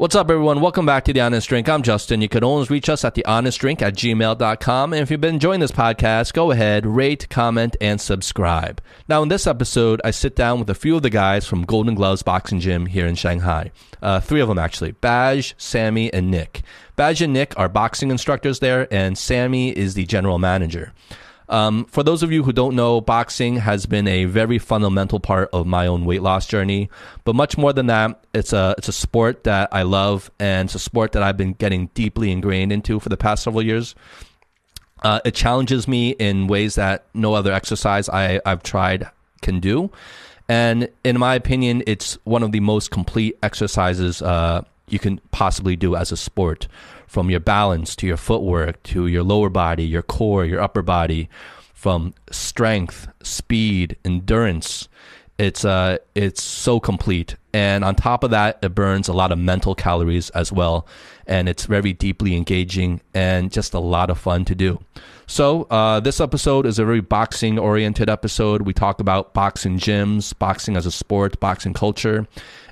What's up, everyone? Welcome back to The Honest Drink. I'm Justin. You can always reach us at thehonestdrink at gmail.com. And if you've been enjoying this podcast, go ahead, rate, comment, and subscribe. Now, in this episode, I sit down with a few of the guys from Golden Gloves Boxing Gym here in Shanghai. Uh, three of them, actually Baj, Sammy, and Nick. Baj and Nick are boxing instructors there, and Sammy is the general manager. Um, for those of you who don't know, boxing has been a very fundamental part of my own weight loss journey. But much more than that, it's a it's a sport that I love, and it's a sport that I've been getting deeply ingrained into for the past several years. Uh, it challenges me in ways that no other exercise I, I've tried can do. And in my opinion, it's one of the most complete exercises uh, you can possibly do as a sport from your balance to your footwork to your lower body, your core, your upper body, from strength, speed, endurance. It's uh it's so complete. And on top of that, it burns a lot of mental calories as well. And it's very deeply engaging and just a lot of fun to do. So, uh, this episode is a very boxing oriented episode. We talk about boxing gyms, boxing as a sport, boxing culture,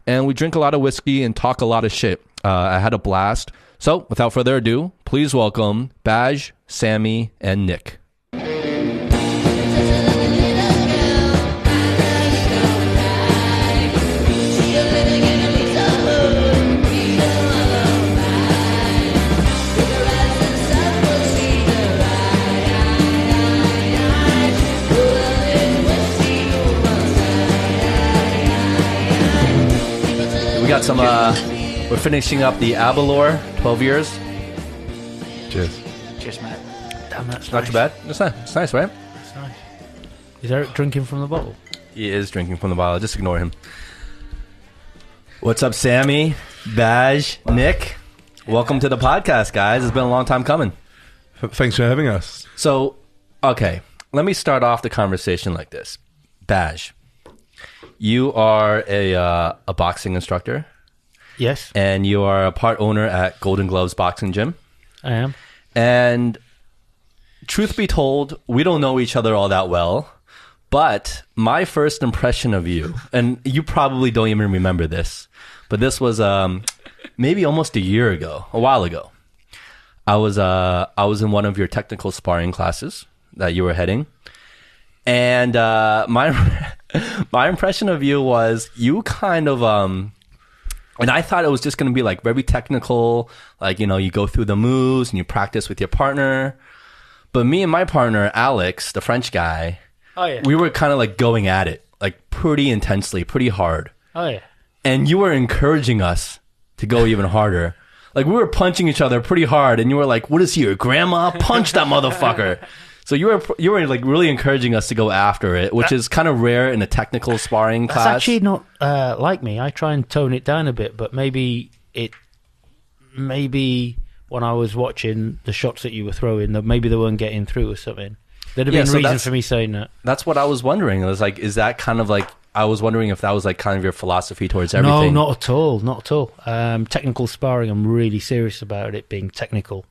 and we drink a lot of whiskey and talk a lot of shit. Uh, I had a blast. So, without further ado, please welcome Baj, Sammy, and Nick. We got some, uh, we're finishing up the Aberlour 12 years. Cheers. Cheers, mate. Damn, that's Not nice. too bad. It's nice. It's nice, right? That's nice. Is Eric drinking from the bottle? He is drinking from the bottle. Just ignore him. What's up, Sammy, Baj, Nick? Welcome to the podcast, guys. It's been a long time coming. Thanks for having us. So, okay, let me start off the conversation like this. Baj, you are a uh, a boxing instructor, Yes, and you are a part owner at Golden Gloves Boxing Gym. I am. And truth be told, we don't know each other all that well. But my first impression of you, and you probably don't even remember this, but this was um, maybe almost a year ago, a while ago. I was uh, I was in one of your technical sparring classes that you were heading, and uh, my my impression of you was you kind of um, and I thought it was just going to be like very technical, like, you know, you go through the moves and you practice with your partner. But me and my partner, Alex, the French guy, Oh yeah. we were kind of like going at it, like pretty intensely, pretty hard. oh yeah. And you were encouraging us to go even harder. Like we were punching each other pretty hard and you were like, what is he, your grandma? Punch that motherfucker. So you were you were like really encouraging us to go after it, which is kind of rare in a technical sparring That's class. actually not uh, like me. I try and tone it down a bit, but maybe it, maybe when I was watching the shots that you were throwing, that maybe they weren't getting through or something. There'd have Yeah, been so reason that's- for me saying that. That's what I was wondering. It was like, is that kind of like I was wondering if that was like kind of your philosophy towards everything. No, not at all. Not at all. Um, technical sparring, I'm really serious about it being technical.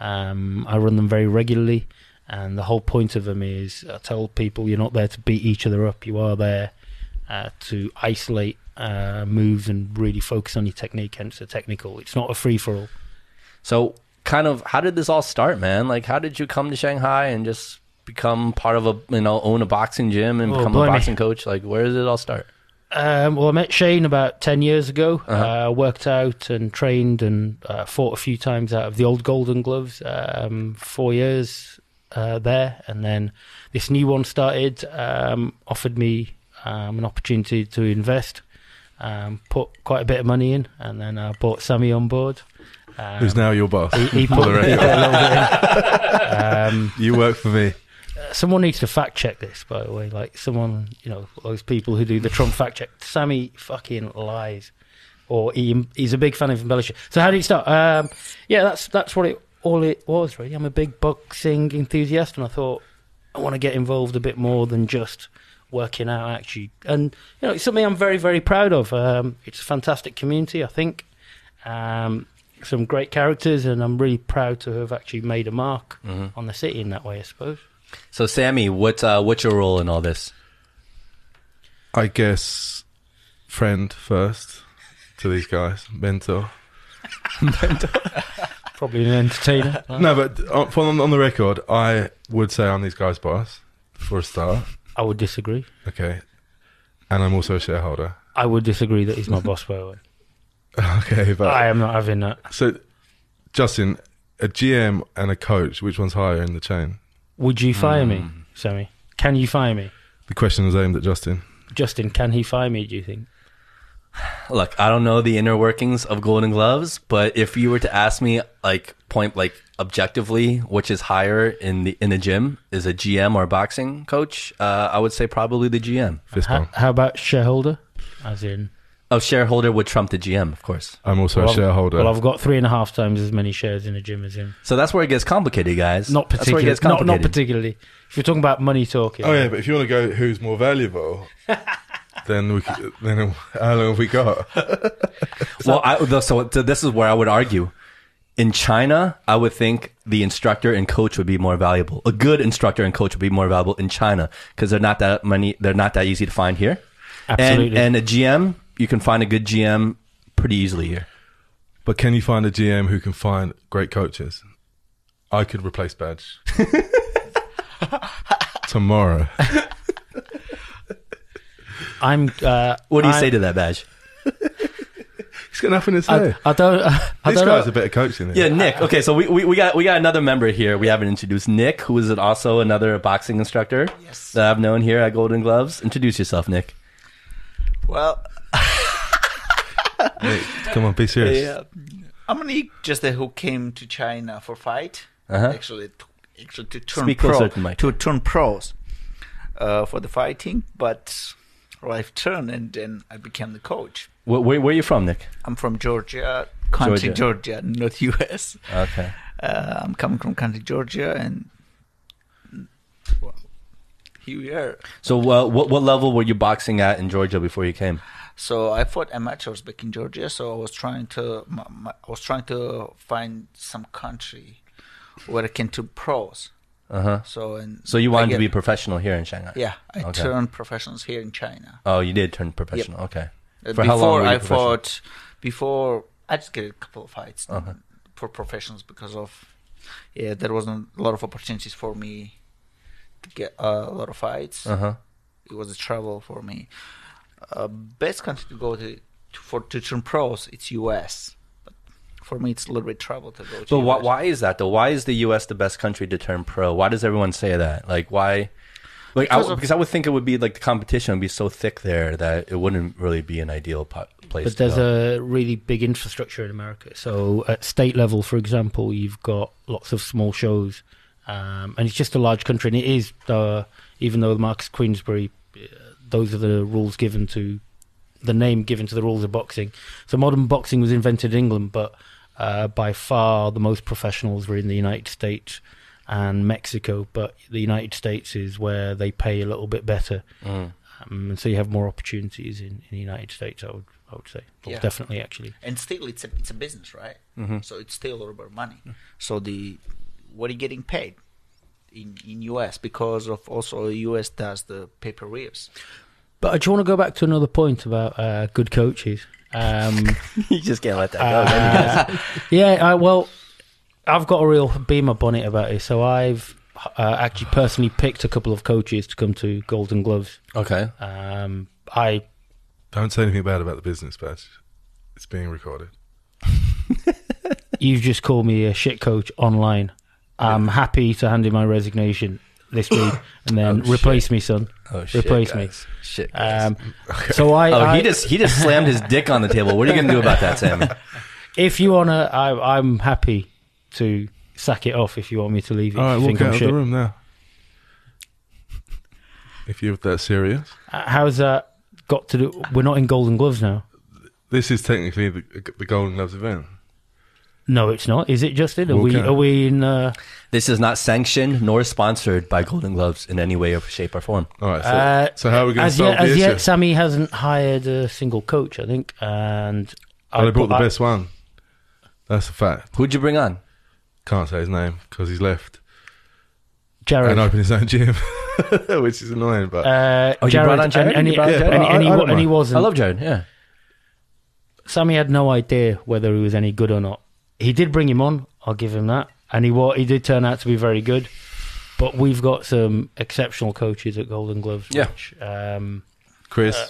Um, I run them very regularly, and the whole point of them is I tell people you're not there to beat each other up. You are there uh, to isolate uh, moves and really focus on your technique. Hence, the technical. It's not a free for all. So, kind of, how did this all start, man? Like, how did you come to Shanghai and just become part of a you know own a boxing gym and Oh, become a boxing coach? Like, where did it all start? Um, well, I met Shane about 10 years ago. Uh-huh. Uh, worked out and trained and uh, fought a few times out of the old Golden Gloves. Um, four years uh, there. And then this new one started, um, offered me um, an opportunity to invest, um, put quite a bit of money in, and then I bought Sammy on board. Um, Who's now your boss? He, he put, he a little bit in. Um, You work for me. someone needs to fact check this, by the way. Like someone, you know, those people who do the Trump fact check. Sammy fucking lies, or he, he's a big fan of embellishment. So how did it start? Um, yeah, that's that's what it all it was. Really, I'm a big boxing enthusiast, and I thought I want to get involved a bit more than just working out. Actually, and you know, it's something I'm very very proud of. Um, it's a fantastic community, I think. Um, some great characters, and I'm really proud to have actually made a mark on the city in that way. I suppose. So, Sammy, what uh, what's your role in all this? I guess friend first to these guys, mentor, mentor. Probably an entertainer. No, but uh, on, on, on the record, I would say I'm these guys' boss for a start. I would disagree. Okay, and I'm also a shareholder. I would disagree that he's my boss. By the way, Okay, but I am not having that. so Justin, a GM and a coach, which one's higher in the chain? Would you fire me, hmm. Sammy? Can you fire me, The question was aimed at Justin. Justin? Can he fire me? Do you think? Look, I don't know the inner workings of Golden Gloves, but if you were to ask me, like point, like objectively, which is higher in the in the gym, is a GM or a boxing coach? Uh, I would say probably the GM. Fist How, bump. how about shareholder? As in, Oh, shareholder would trump the GM, of course. I'm also well, a shareholder. well, I've got three and a half times as many shares in a gym as him. So that's where it gets complicated, guys. Not That's where it particularly. gets Not, not complicated. particularly. If you're talking about money talking. oh yeah, but if you want to go, who's more valuable? then we could, then how long have we got? well, I, so, so this is where I would argue. In China, I would think the instructor and coach would be more valuable. A good instructor and coach would be more valuable in China because they're not that many. They're not that easy to find here. Absolutely. And, and a GM, you can find a good GM pretty easily here. But can you find a GM who can find great coaches? I could replace Baj tomorrow. I'm. Uh, What do you I- say to that Baj? He's got nothing to say. I, I don't. I this don't guy's know. a better coach than him. Yeah, Nick. Okay, so we, we, we got we got another member here. We haven't introduced Nick, who is also another boxing instructor Yes. that I've known here at Golden Gloves. Introduce yourself, Nick. Well, Nick, come on, be serious. yeah, I'm Nick, just who came to China for fight. Uh-huh. Actually, to, actually to turn Speak pro, to to turn pros uh, for the fighting. But life turned, and then I became the coach. Where, where, where are you from, Nick? I'm from Georgia, country Georgia. Georgia, not U.S. Okay. Uh, I'm coming from country Georgia, and well, here we are. So, uh, what what level were you boxing at in Georgia before you came? So I fought amateurs back in Georgia. So I was trying to, my, my, I was trying to find some country where I can do pros. Uh huh. So and So you wanted to be professional here in Shanghai? Yeah, I Okay. turned professionals here in China. Oh, you did turn professional. Okay. Uh, For before how long were you I professional? fought, before I just get a couple of fights Uh-huh. for professionals because of yeah, there wasn't a lot of opportunities for me to get uh, a lot of fights. Uh huh. it was a trouble for me. Uh, best country to go to, to for to turn pros, it's U.S. But for me, it's a little bit trouble to go to. But why, US. why is that though? Why is the U.S. the best country to turn pro? Why does everyone say that? Like why? Like I, Because of- because I would think it would be like the competition would be so thick there that it wouldn't really be an ideal po- place. But to there's go. a really big infrastructure in America. So at state level, for example, you've got lots of small shows, um, and it's just a large country. And it is, uh, even though Marquess Queensberry, uh, those are the rules given to, the name given to the rules of boxing. So modern boxing was invented in England, but uh, by far the most professionals were in the United States and Mexico. But the United States is where they pay a little bit better. Mm. Um, and so you have more opportunities in, in the United States. I would I would say Well, Yeah. definitely actually. And still, it's a it's a business, right? Mm-hmm. So it's still all about money. So the what are you getting paid in in U.S. because of also U.S. does the pay per views. But I just want to go back to another point about uh, good coaches. Um, you just can't let that go. can you guys? uh, yeah, I, well, I've got a real beamer bonnet about it. So I've uh, actually personally picked a couple of coaches to come to Golden Gloves. Okay. Um, I Don't say anything bad about the business, but It's being recorded. you've just called me a shit coach online. I'm happy to hand in my resignation this week and then Oh, replace me, son. Oh shit. Replace me. guys. Shit. guys. Um, so I, oh, I he just he just slammed his dick on the table. What are you gonna do about that, Sammy? if you wanna, I, I'm happy to sack it off if you want me to leave. If All right, you walk think out I'm of shit. the room now. If you're that serious, Uh, How's that got to do? We're not in Golden Gloves now. this is technically the, the Golden Gloves event. No, it's not. Is it, Justin? Are Walk we? Are we in? Uh, This is not sanctioned nor sponsored by Golden Gloves in any way, or shape, or form. All right, so, uh, so how are we going to as solve yet, the as issue? yet, Sammy hasn't hired a single coach. I think, and they I- brought the I- best one. That's a fact. Who'd you bring on? Can't say his name because he's left Jared. and opened his own gym, which is annoying. But Uh, Oh, you Jared, brought on Jared? and, and, You he, brought and, Jared? and, I- and he, I and he wasn't. I love Jared. Yeah. Sammy had no idea whether he was any good or not. He did bring him on. I'll give him that, and he wa- he did turn out to be very good. But we've got some exceptional coaches at Golden Gloves. Yeah. Which, um, Chris, Uh,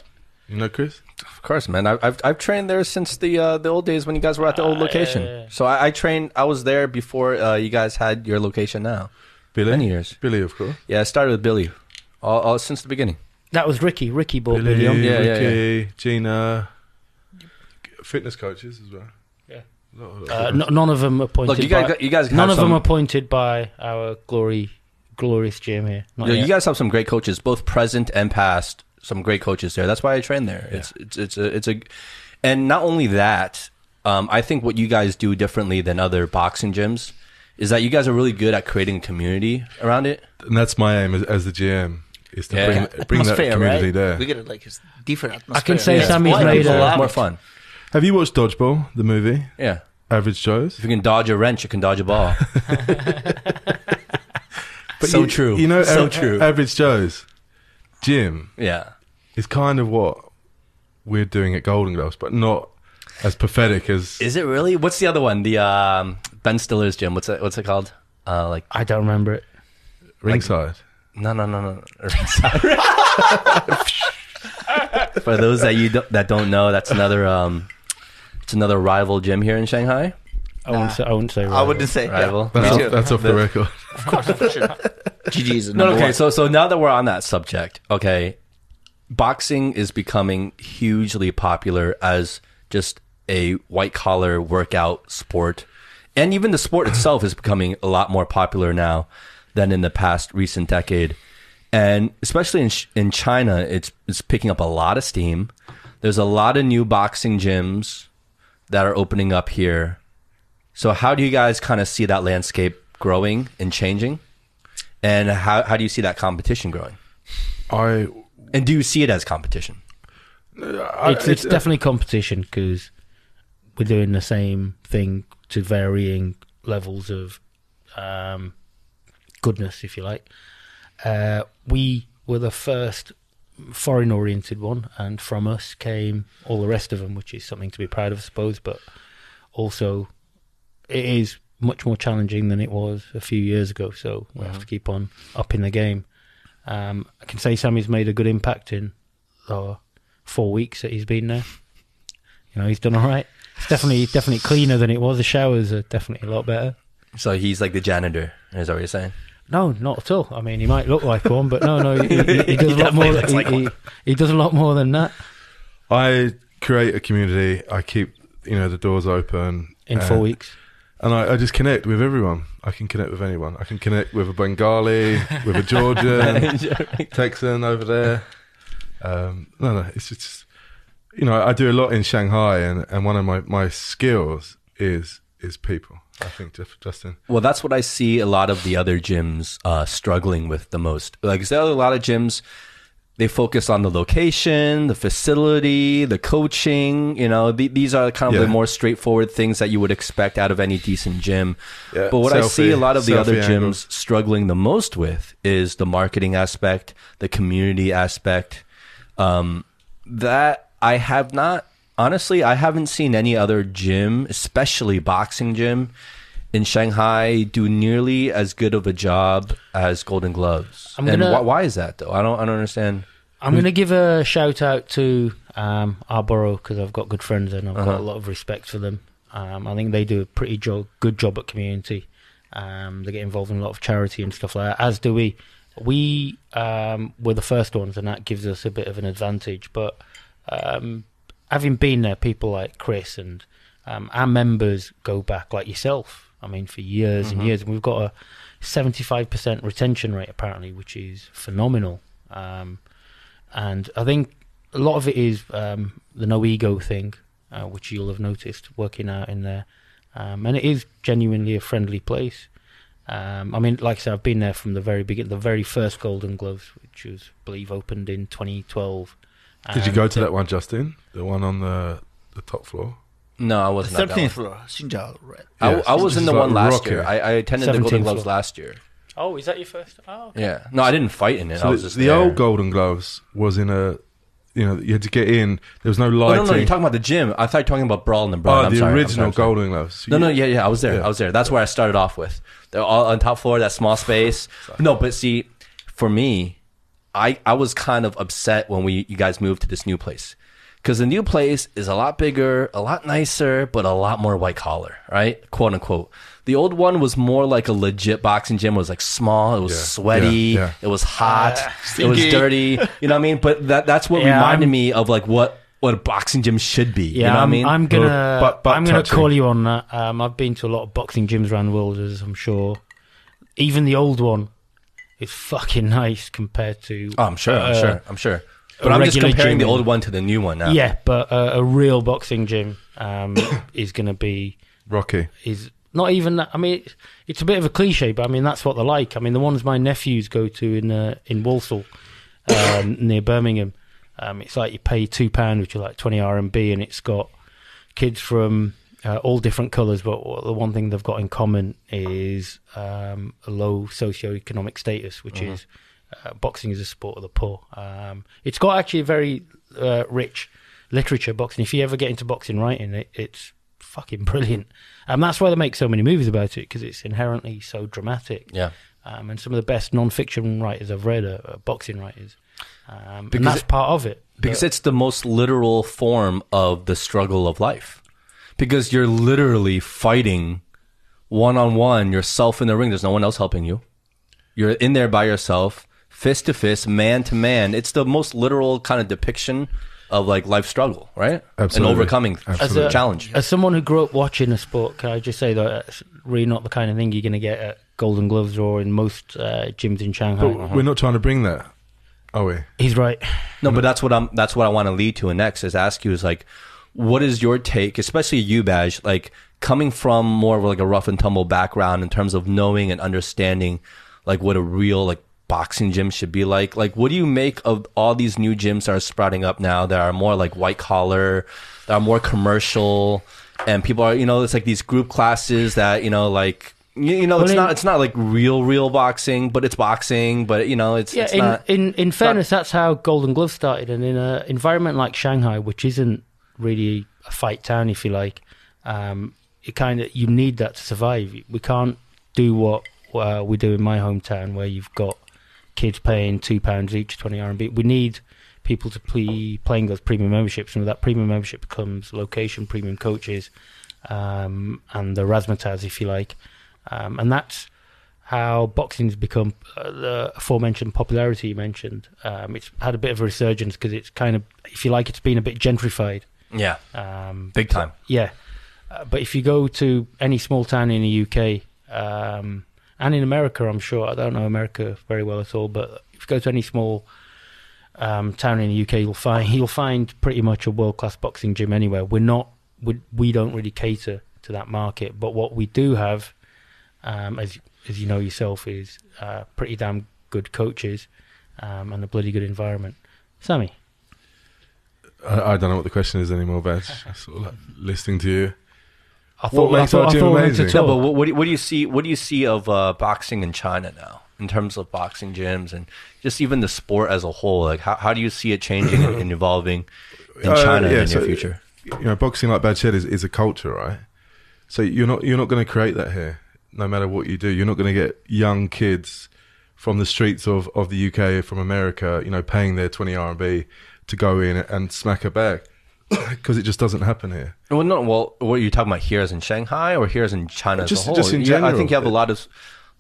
you know Chris? Of course, man. I, I've I've trained there since the uh, the old days when you guys were at the old Ah, location. yeah, yeah. So I, I trained. I was there before uh, you guys had your location now. Billy. Many years. Billy, of course. Yeah, I started with Billy, all, all since the beginning. that was Ricky. Ricky brought Billy, Billy on. Yeah, yeah, Gina, fitness coaches as well. Yeah. A lot of- Uh, n- none of them appointed. Look, you guys, by, you guys, none of some, them appointed by our glory, glorious gym here. Not Yeah, yet. you guys have some great coaches, both present and past. Some great coaches there. That's why I train there. It's it's it's a it's a, and not only that. Um, I think what you guys do differently than other boxing gyms is that you guys are really good at creating a community around it. and that's my aim as, as the GM is to Yeah. bring, bring that community right? there. We get it like it's different atmosphere. I can say Yeah. Sammy's Why made people a- love It's more fun. Have you watched Dodgeball, the movie? Yeah. Average Joe's? If you can dodge a wrench, you can dodge a ball. But so you, true. You know, so a- true. Average Joe's Gym. yeah. is kind of what we're doing at Golden Gloves, but not as pathetic as. Is it really? What's the other one? The um, Ben Stiller's gym. What's it? What's it called? Uh, like I don't remember it. ringside. no, no, no, no. For those that you don't, that don't know, that's another um, it's another rival gym here in Shanghai. I wouldn't say. I wouldn't say. I rival. wouldn't say Rival. Yeah. that's, Me off, that's off the record. Of course, for sure. GG's No, okay. one. So, so now that we're on that subject, okay, boxing is becoming hugely popular as just a white collar workout sport, and even the sport itself is becoming a lot more popular now than in the past recent decade. And especially in in China, it's it's picking up a lot of steam. There's a lot of new boxing gyms that are opening up here. So, how do you guys kind of see that landscape growing and changing? And how, how do you see that competition growing? I, And do you see it as competition? I it's, it's definitely competition because we're doing the same thing to varying levels of um, goodness, if you like. Uh, we were the first foreign oriented one, and from us came all the rest of them, which is something to be proud of, I suppose. But also, it is much more challenging than it was a few years ago, so we have to keep on upping the game. Um, I can say Sammy's made a good impact in the four weeks that he's been there. You know, he's done all right. It's definitely definitely cleaner than it was. The showers are definitely a lot better. So he's like the janitor, is that what you're saying? No, not at all. I mean, he might look like one, but no, no, he, he, he does a lot more. definitely looks He, like he, one. he does a lot more than that. I create a community. I keep you know the doors open In uh, four weeks, and I, I just connect with everyone. I can connect with anyone. I can connect with a Bengali, with a Georgian, Texan over there. Um, no, no, it's just you know I do a lot in Shanghai, and, and one of my, my skills is is people. I think Justin. Well, that's what I see a lot of the other gyms uh, struggling with the most. Like, there are a lot of gyms, they focus on the location, the facility, the coaching. You know, th- these are kind of the more straightforward things that you would expect out of any decent gym. Yeah, but what I see a lot of the other selfie gyms angles. struggling the most with is the marketing aspect, the community aspect. Um, that I have not honestly, I haven't seen any other gym, especially boxing gym, in Shanghai do nearly as good of a job as Golden Gloves. I'm and gonna- why, is that though? I don't. I don't understand. I'm going to give a shout out to um, our borough because I've got good friends and I've got Uh-huh. a lot of respect for them. Um, I think they do a pretty jo- good job at community. Um, they get involved in a lot of charity and stuff like that, as do we. We um, were the first ones, and that gives us a bit of an advantage. But um, having been there, people like Chris and um, our members go back, like yourself. I mean, for years and years, and we've got a 75% retention rate apparently, which is phenomenal. Um, and I think a lot of it is um, the no ego thing, uh, which you'll have noticed working out in there. Um, and it is genuinely a friendly place. Um, I mean, like I said, I've been there from the very beginning, the very first Golden Gloves, which was, I believe, opened in 2012. Did you go to that one, Justin? The one on the the top floor. No, I wasn't. at that Thirteenth floor, Xinjiao, right? I, Yes, I was in it's the like one last rocket. year. I, I attended the Golden 17th Gloves floor. last year. Oh, is that your first? Oh, okay. Yeah. No, I didn't fight in it. I So was the, just the there. old Golden Gloves was in a you know, you had to get in. There was no Oh, lighting. no, no, you're talking about the gym. I thought you were talking about Brawl and the Brawl. oh, I'm the sorry, I'm original sorry, I'm sorry. Golden Gloves. No, no, yeah, yeah. I was there. Yeah. I was there. That's where I started off with. They're all on top floor, that small space. No, but see, for me, I I was kind of upset when we you guys moved to this new place because the new place is a lot bigger, a lot nicer, but a lot more white collar, right? Quote unquote. The old one was more like a legit boxing gym. It was like small. It was Yeah. sweaty. Yeah, yeah. It was hot. it was dirty. You know what I mean? But that that's what Yeah, reminded I'm- me of like what what a boxing gym should be. Yeah, you know what I I'm, mean? I'm gonna Butt- butt I'm gonna touching. call you on that. Um, I've been to a lot of boxing gyms around the world, as I'm sure. Even the old one is fucking nice compared to. Oh, I'm sure. I'm uh, sure. I'm sure. But I'm just comparing the old one to the new one now. Yeah, but uh, a real boxing gym um, is gonna be Rocky. is not even that. I mean, it's, it's a bit of a cliche, but I mean that's what they're like. I mean, the ones my nephews go to in uh, in Walsall, um, near Birmingham, um, it's like you pay two pound, which are like twenty RMB, and it's got kids from uh, all different colours. But the one thing they've got in common is um, a low socioeconomic status, which is uh, boxing is a sport of the poor. Um, it's got actually a very uh, rich literature. Boxing. If you ever get into boxing writing, it, it's fucking brilliant. And that's why they make so many movies about it because it's inherently so dramatic. Yeah. Um, and some of the best non-fiction writers I've read are, are boxing writers, um, Because and that's it- part of it. Because it's the most literal form of the struggle of life. Because you're literally fighting one on one, yourself in the ring. There's no one else helping you. You're in there by yourself, fist to fist, man to man. It's the most literal kind of depiction of like life struggle, right? Absolutely. And overcoming Absolutely. a challenge. As someone who grew up watching a sport, can I just say that it's really not the kind of thing you're going to get at Golden Gloves or in most uh, gyms in Shanghai. But we're not trying to bring that, are we? He's right. No, but that's what I'm. That's what I want to lead to next. Is ask you is like, what is your take, especially you, Baj, like coming from more of like a rough and tumble background in terms of knowing and understanding, like what a real like boxing gym should be like. Like, what do you make of all these new gyms that are sprouting up now that are more like white collar, that are more commercial, and people are, you know, it's like these group classes that you know, like. You, you know, Well, it's in- not. It's not like real, real boxing, but it's boxing. But you know, it's Yeah, it's in, not. in in fairness, that's how Golden Glove started, and in an environment like Shanghai, which isn't really a fight town, if you like, um, it kind of you need that to survive. We can't do what uh, we do in my hometown, where you've got kids paying two pounds each, twenty RMB. We need people to play playing those premium memberships, and with that premium membership comes location, premium coaches, um, and the razzmatazz, if you like, um, and that's how boxing's become uh, the aforementioned popularity you mentioned. Um, it's had a bit of a resurgence because it's kind of, if you like, it's been a bit gentrified. Yeah, Um, big time. yeah, uh, but if you go to any small town in the UK um, and in America, I'm sure I don't know America very well at all, but if you go to any small um, town in the UK, you'll find you'll find pretty much a world class boxing gym anywhere. We're not we, we don't really cater to that market, but what we do have, um, as as you know yourself, is uh, pretty damn good coaches um, and a bloody good environment. Sammy, I, I don't know what the question is anymore, Baj. I'm sort of like listening to you. I What makes I our I gym we were amazing? No, but what, what, do, what do you see? What do you see of uh, boxing in China now, in terms of boxing gyms and just even the sport as a whole? Like, how, how do you see it changing and, and evolving in Uh, China yeah, in the so- near future? you know, boxing like Bad Shed is, is a culture, right? So you're not you're not going to create that here, no matter what you do. You're not going to get young kids from the streets of, of the UK, from America, you know, paying their 20 RMB to go in and smack a bag because it just doesn't happen here. Well, no. Well, what are you talking about? Here is in Shanghai or here is in China as Just- a whole? just in Yeah, I think you have a lot of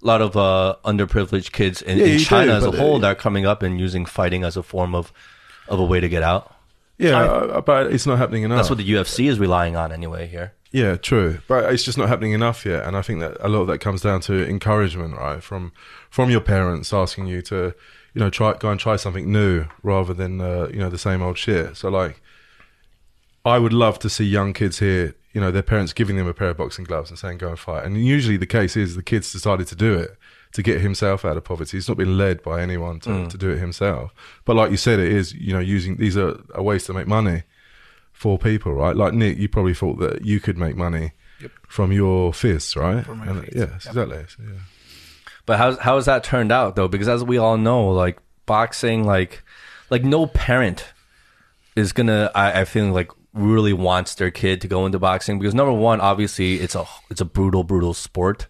lot of uh, underprivileged kids in, Yeah, in China do, as a whole uh, that are coming up and using fighting as a form of of a way to get out. Yeah, uh, but it's not happening enough. That's what the UFC is relying on anyway. Here, Yeah, true, but it's just not happening enough yet, and I think that a lot of that comes down to encouragement, right? From from your parents asking you to, you know, try go and try something new rather than uh, you know the same old shit. So like, I would love to see young kids here, you know, their parents giving them a pair of boxing gloves and saying go and fight. And usually the case is the kids decided to do it to get himself out of poverty. He's not been led by anyone to, to do it himself. But like you said, it is you know using these are, are ways to make money for people, right? Like Nick, you probably thought that you could make money from your fists, right? From my And, fists, yes, yep. exactly. So, yeah. But how's how has that turned out though? Because as we all know, like boxing, like like no parent is gonna, I, I feel like really wants their kid to go into boxing because number one, obviously, it's a it's a brutal, brutal sport.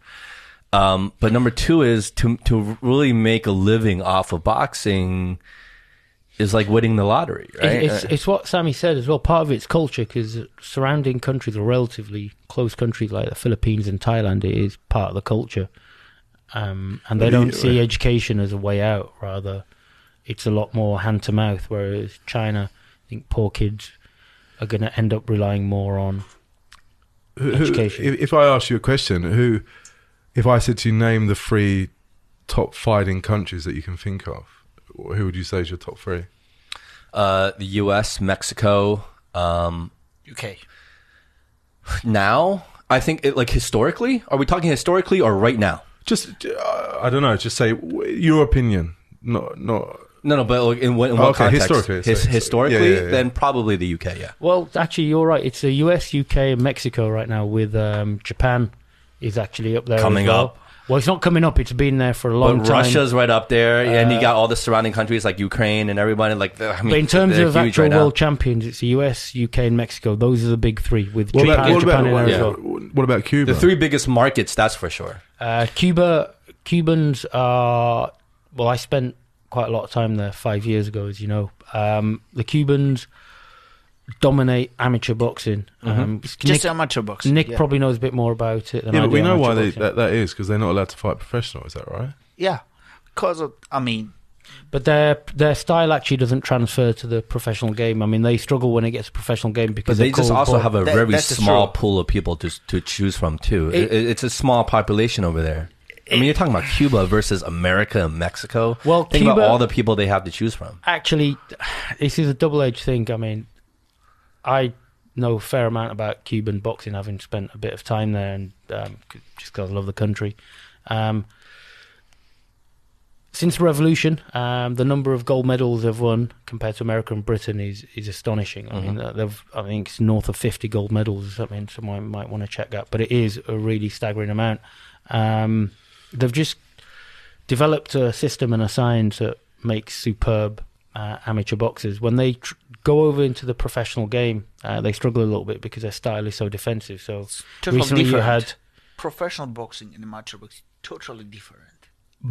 Um, but number two is to to really make a living off of boxing is like winning the lottery, right? It's, it's what Sammy said as well. Part of it's culture because surrounding countries are relatively close countries like the Philippines and Thailand. It is part of the culture, um, and they don't see education as a way out. Rather, it's a lot more hand to mouth. Whereas China, I think poor kids are going to end up relying more on. Who- who- Education. if, if I ask you a question, who, if I said to you, name the three top fighting countries that you can think of, who would you say is your top three? uh, the U.S., Mexico. Um, UK. now, I think it, like historically, are we talking historically or right now? Just, uh, I don't know. Just say w- your opinion. No, no. No, no, but like in what, in what Okay, context? historically, His, so- so- historically, yeah, yeah, yeah. then probably the UK. Yeah. Well, actually, you're right. It's the US, UK, and Mexico right now. With um, Japan is actually up there Coming as well. up. Well, it's not coming up. It's been there for a long but time. Russia's right up there, and you Uh, got all the surrounding countries like Ukraine and everybody. Like, I mean, But in terms of actual right now. world champions, it's the US, UK, and Mexico. Those are the big three. With What Japan, about, what Japan about, in there what, as well. what about Cuba? the three biggest markets, that's for sure. Uh, Cuba, Cubans are. Well, I spent quite a lot of time there five years ago, as you know. Um, the Cubans dominate amateur boxing. Um, Just Nick, amateur boxing. Nick yeah. probably knows a bit more about it than Yeah, I but we know why they, that, that is because they're not allowed to fight professional. Is that right? Yeah, because of, I mean, But their their style actually doesn't transfer to the professional game. I mean, they struggle when it gets a professional game because they they're just also ball- have a That- very small true. pool of people to to choose from too. It- It, it's a small population over there. I mean, you're talking about Cuba versus America and Mexico. Well, think Cuba- about all the people they have to choose from. actually, this is a double edged thing. I mean, I know a fair amount about Cuban boxing, having spent a bit of time there, and um, just because I love the country. Um, since the revolution, um, the number of gold medals they've won compared to America and Britain is is astonishing. I mean, uh, they've I think it's north of fifty gold medals or something. Someone might want to check that, but it is a really staggering amount. Um, they've just developed a system and a science that makes superb uh, amateur boxers. When they tr- go over into the professional game, uh, they struggle a little bit because their style is so defensive. So totally recently you had, professional boxing and amateur boxing totally different.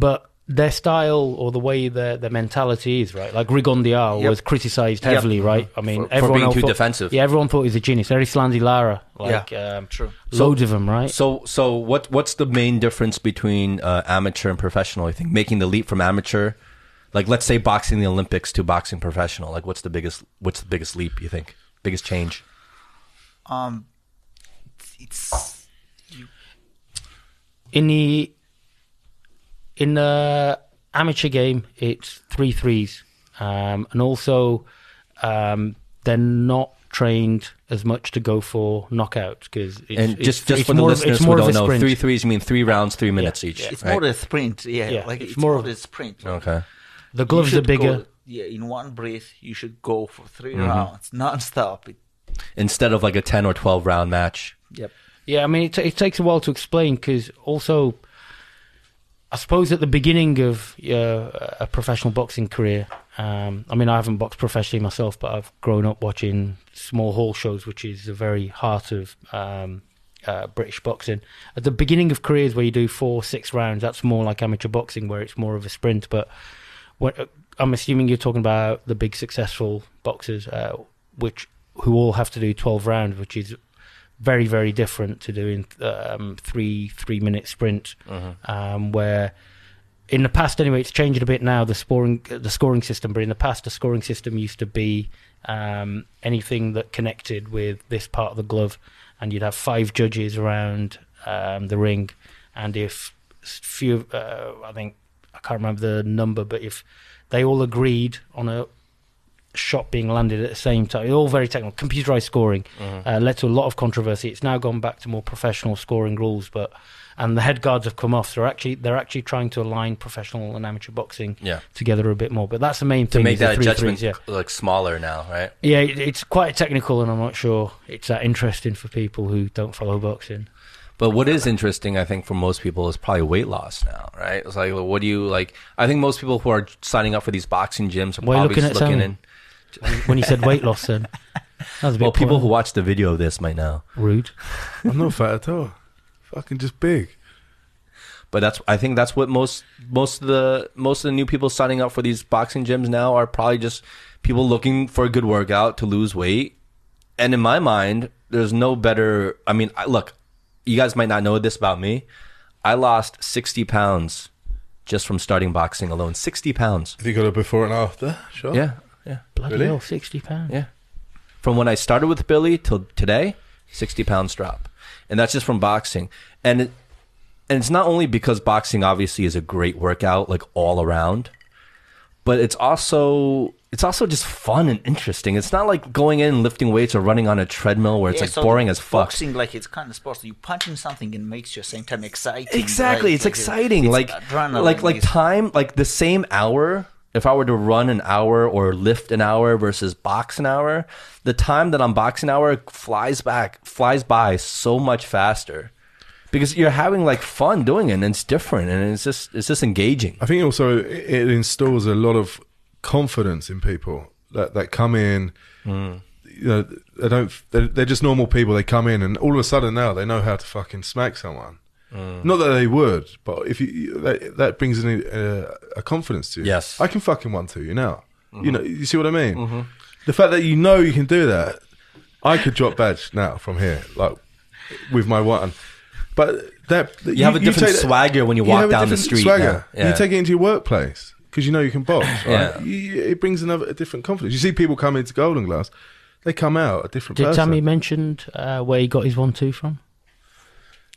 but their style or the way their their mentality is right. Like Rigondeaux Yep. was criticised Yep. heavily, right? I mean, For- for everyone being too thought, defensive. Yeah, everyone thought he was a genius. Erislandy Lara, like um, True. loads of them, right? So, so what? What's the main difference between uh, amateur and professional? I think making the leap from amateur, like let's say boxing the Olympics to boxing professional. Like, what's the biggest? What's the biggest leap? You think? Biggest change? Um, it's in the in the amateur game, it's three threes, um, and also um, they're not trained as much to go for knockouts because and just just for the more listeners it's who more of don't a know, sprint. three threes mean three rounds, three minutes each. yeah. it's right? more a sprint. Yeah, Yeah, like it's it's, more more of- a sprint. okay. The gloves are bigger. go- yeah, in one breath, you should go for 3 Mm-hmm. rounds non-stop. It, Instead of like a ten or twelve round match. yep. Yeah, I mean, it, it takes a while to explain because also, I suppose at the beginning of uh, a professional boxing career, um, I mean, I haven't boxed professionally myself, but I've grown up watching small hall shows, which is the very heart of um, uh, British boxing. At the beginning of careers where you do four, six rounds, that's more like amateur boxing, where it's more of a sprint. But what, I'm assuming you're talking about the big successful boxers, uh, which who all have to do 12 rounds, which is very very different to doing um, three three minute sprint um, where in the past anyway it's changed a bit now the scoring the scoring system but in the past the scoring system used to be um, anything that connected with this part of the glove and you'd have five judges around um, the ring. And if few uh, I think can't remember the number but if they all agreed on a shot being landed at the same time. It's all very technical. Computerized scoring uh, led to a lot of controversy. It's now gone back to more professional scoring rules, but and the head guards have come off. So they're actually they're actually trying to align professional and amateur boxing Yeah. together a bit more. But that's the main To thing. make that three judgment threes, yeah. like smaller now, right? Yeah, it, it's quite technical, and I'm not sure it's that interesting for people who don't follow boxing. But what is interesting, I think, for most people is probably weight loss now, right? It's like, what do you like? I think most people who are signing up for these boxing gyms are What are probably looking just at, looking in, when you said weight loss. Then that was a bit Well, people who watch the video of this might know. rude. I'm not fat at all. Fucking just big. But that's I think that's what most most of the most of the new people signing up for these boxing gyms now are probably just people looking for a good workout to lose weight. And in my mind, there's no better. I mean, I, look, you guys might not know this about me. I lost 60 pounds just from starting boxing alone. 60 pounds. Have you got a before and after? Sure. Yeah, yeah, Bloody Really? hell, sixty pounds. yeah. From when I started with Billy till today, 60 pounds drop, and that's just from boxing. And it, and it's not only because boxing obviously is a great workout like all around but it's also it's also just fun and interesting it's not like going in and lifting weights or running on a treadmill where it's Yeah, like so boring as fuck Boxing, like it's kind of sports. You punching something and makes you at the same time exciting. exactly right? it's Like, exciting it's like adrenaline like like time like the same hour if i were to run an hour or lift an hour versus box an hour the time that i'm boxing hour flies back flies by so much faster because you're having like fun doing it and it's different and it's just it's just engaging I think also it it installs a lot of confidence in people that that come in. Hmm. You know, they don't. They're, they're just normal people. They come in, and all of a sudden now they know how to fucking smack someone. Hmm. Not that they would, but if you that, that brings in a, a confidence to you. Yes. Mm-hmm. I can fucking one to you now. You know, you see what I mean? The fact that you know you can do that, I could drop Baj now from here, like with my one. But that You have a different swagger when you you walk down the street Swagger. Yeah. You take it into your workplace because you know you can box. Right? Yeah. You- it brings another a different confidence. You see people come into Golden Gloves, they come out a different Did person. Tammy mentioned uh, where he got his one two from?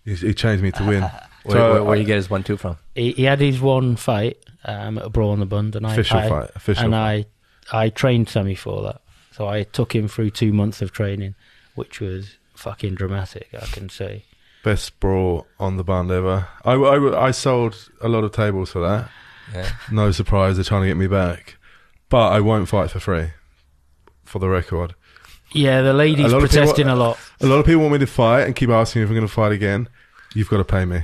he, he changed me to win. where, So, where, where I- you get his one two from He, he had his one fight um, at a brawl on the bund, and I Official I- fight, official and fight. I I trained Sammy for that. So I took him through two months of training, which was fucking dramatic. I can say. Best brawl on the Bund ever. I, I, I sold a lot of tables for that. Yeah. No surprise, they're trying to get me back. But I won't fight for free, for the record. Yeah, the ladies A protesting people- a lot. A lot of people want me to fight and keep asking if I'm going to fight again. You've got to pay me.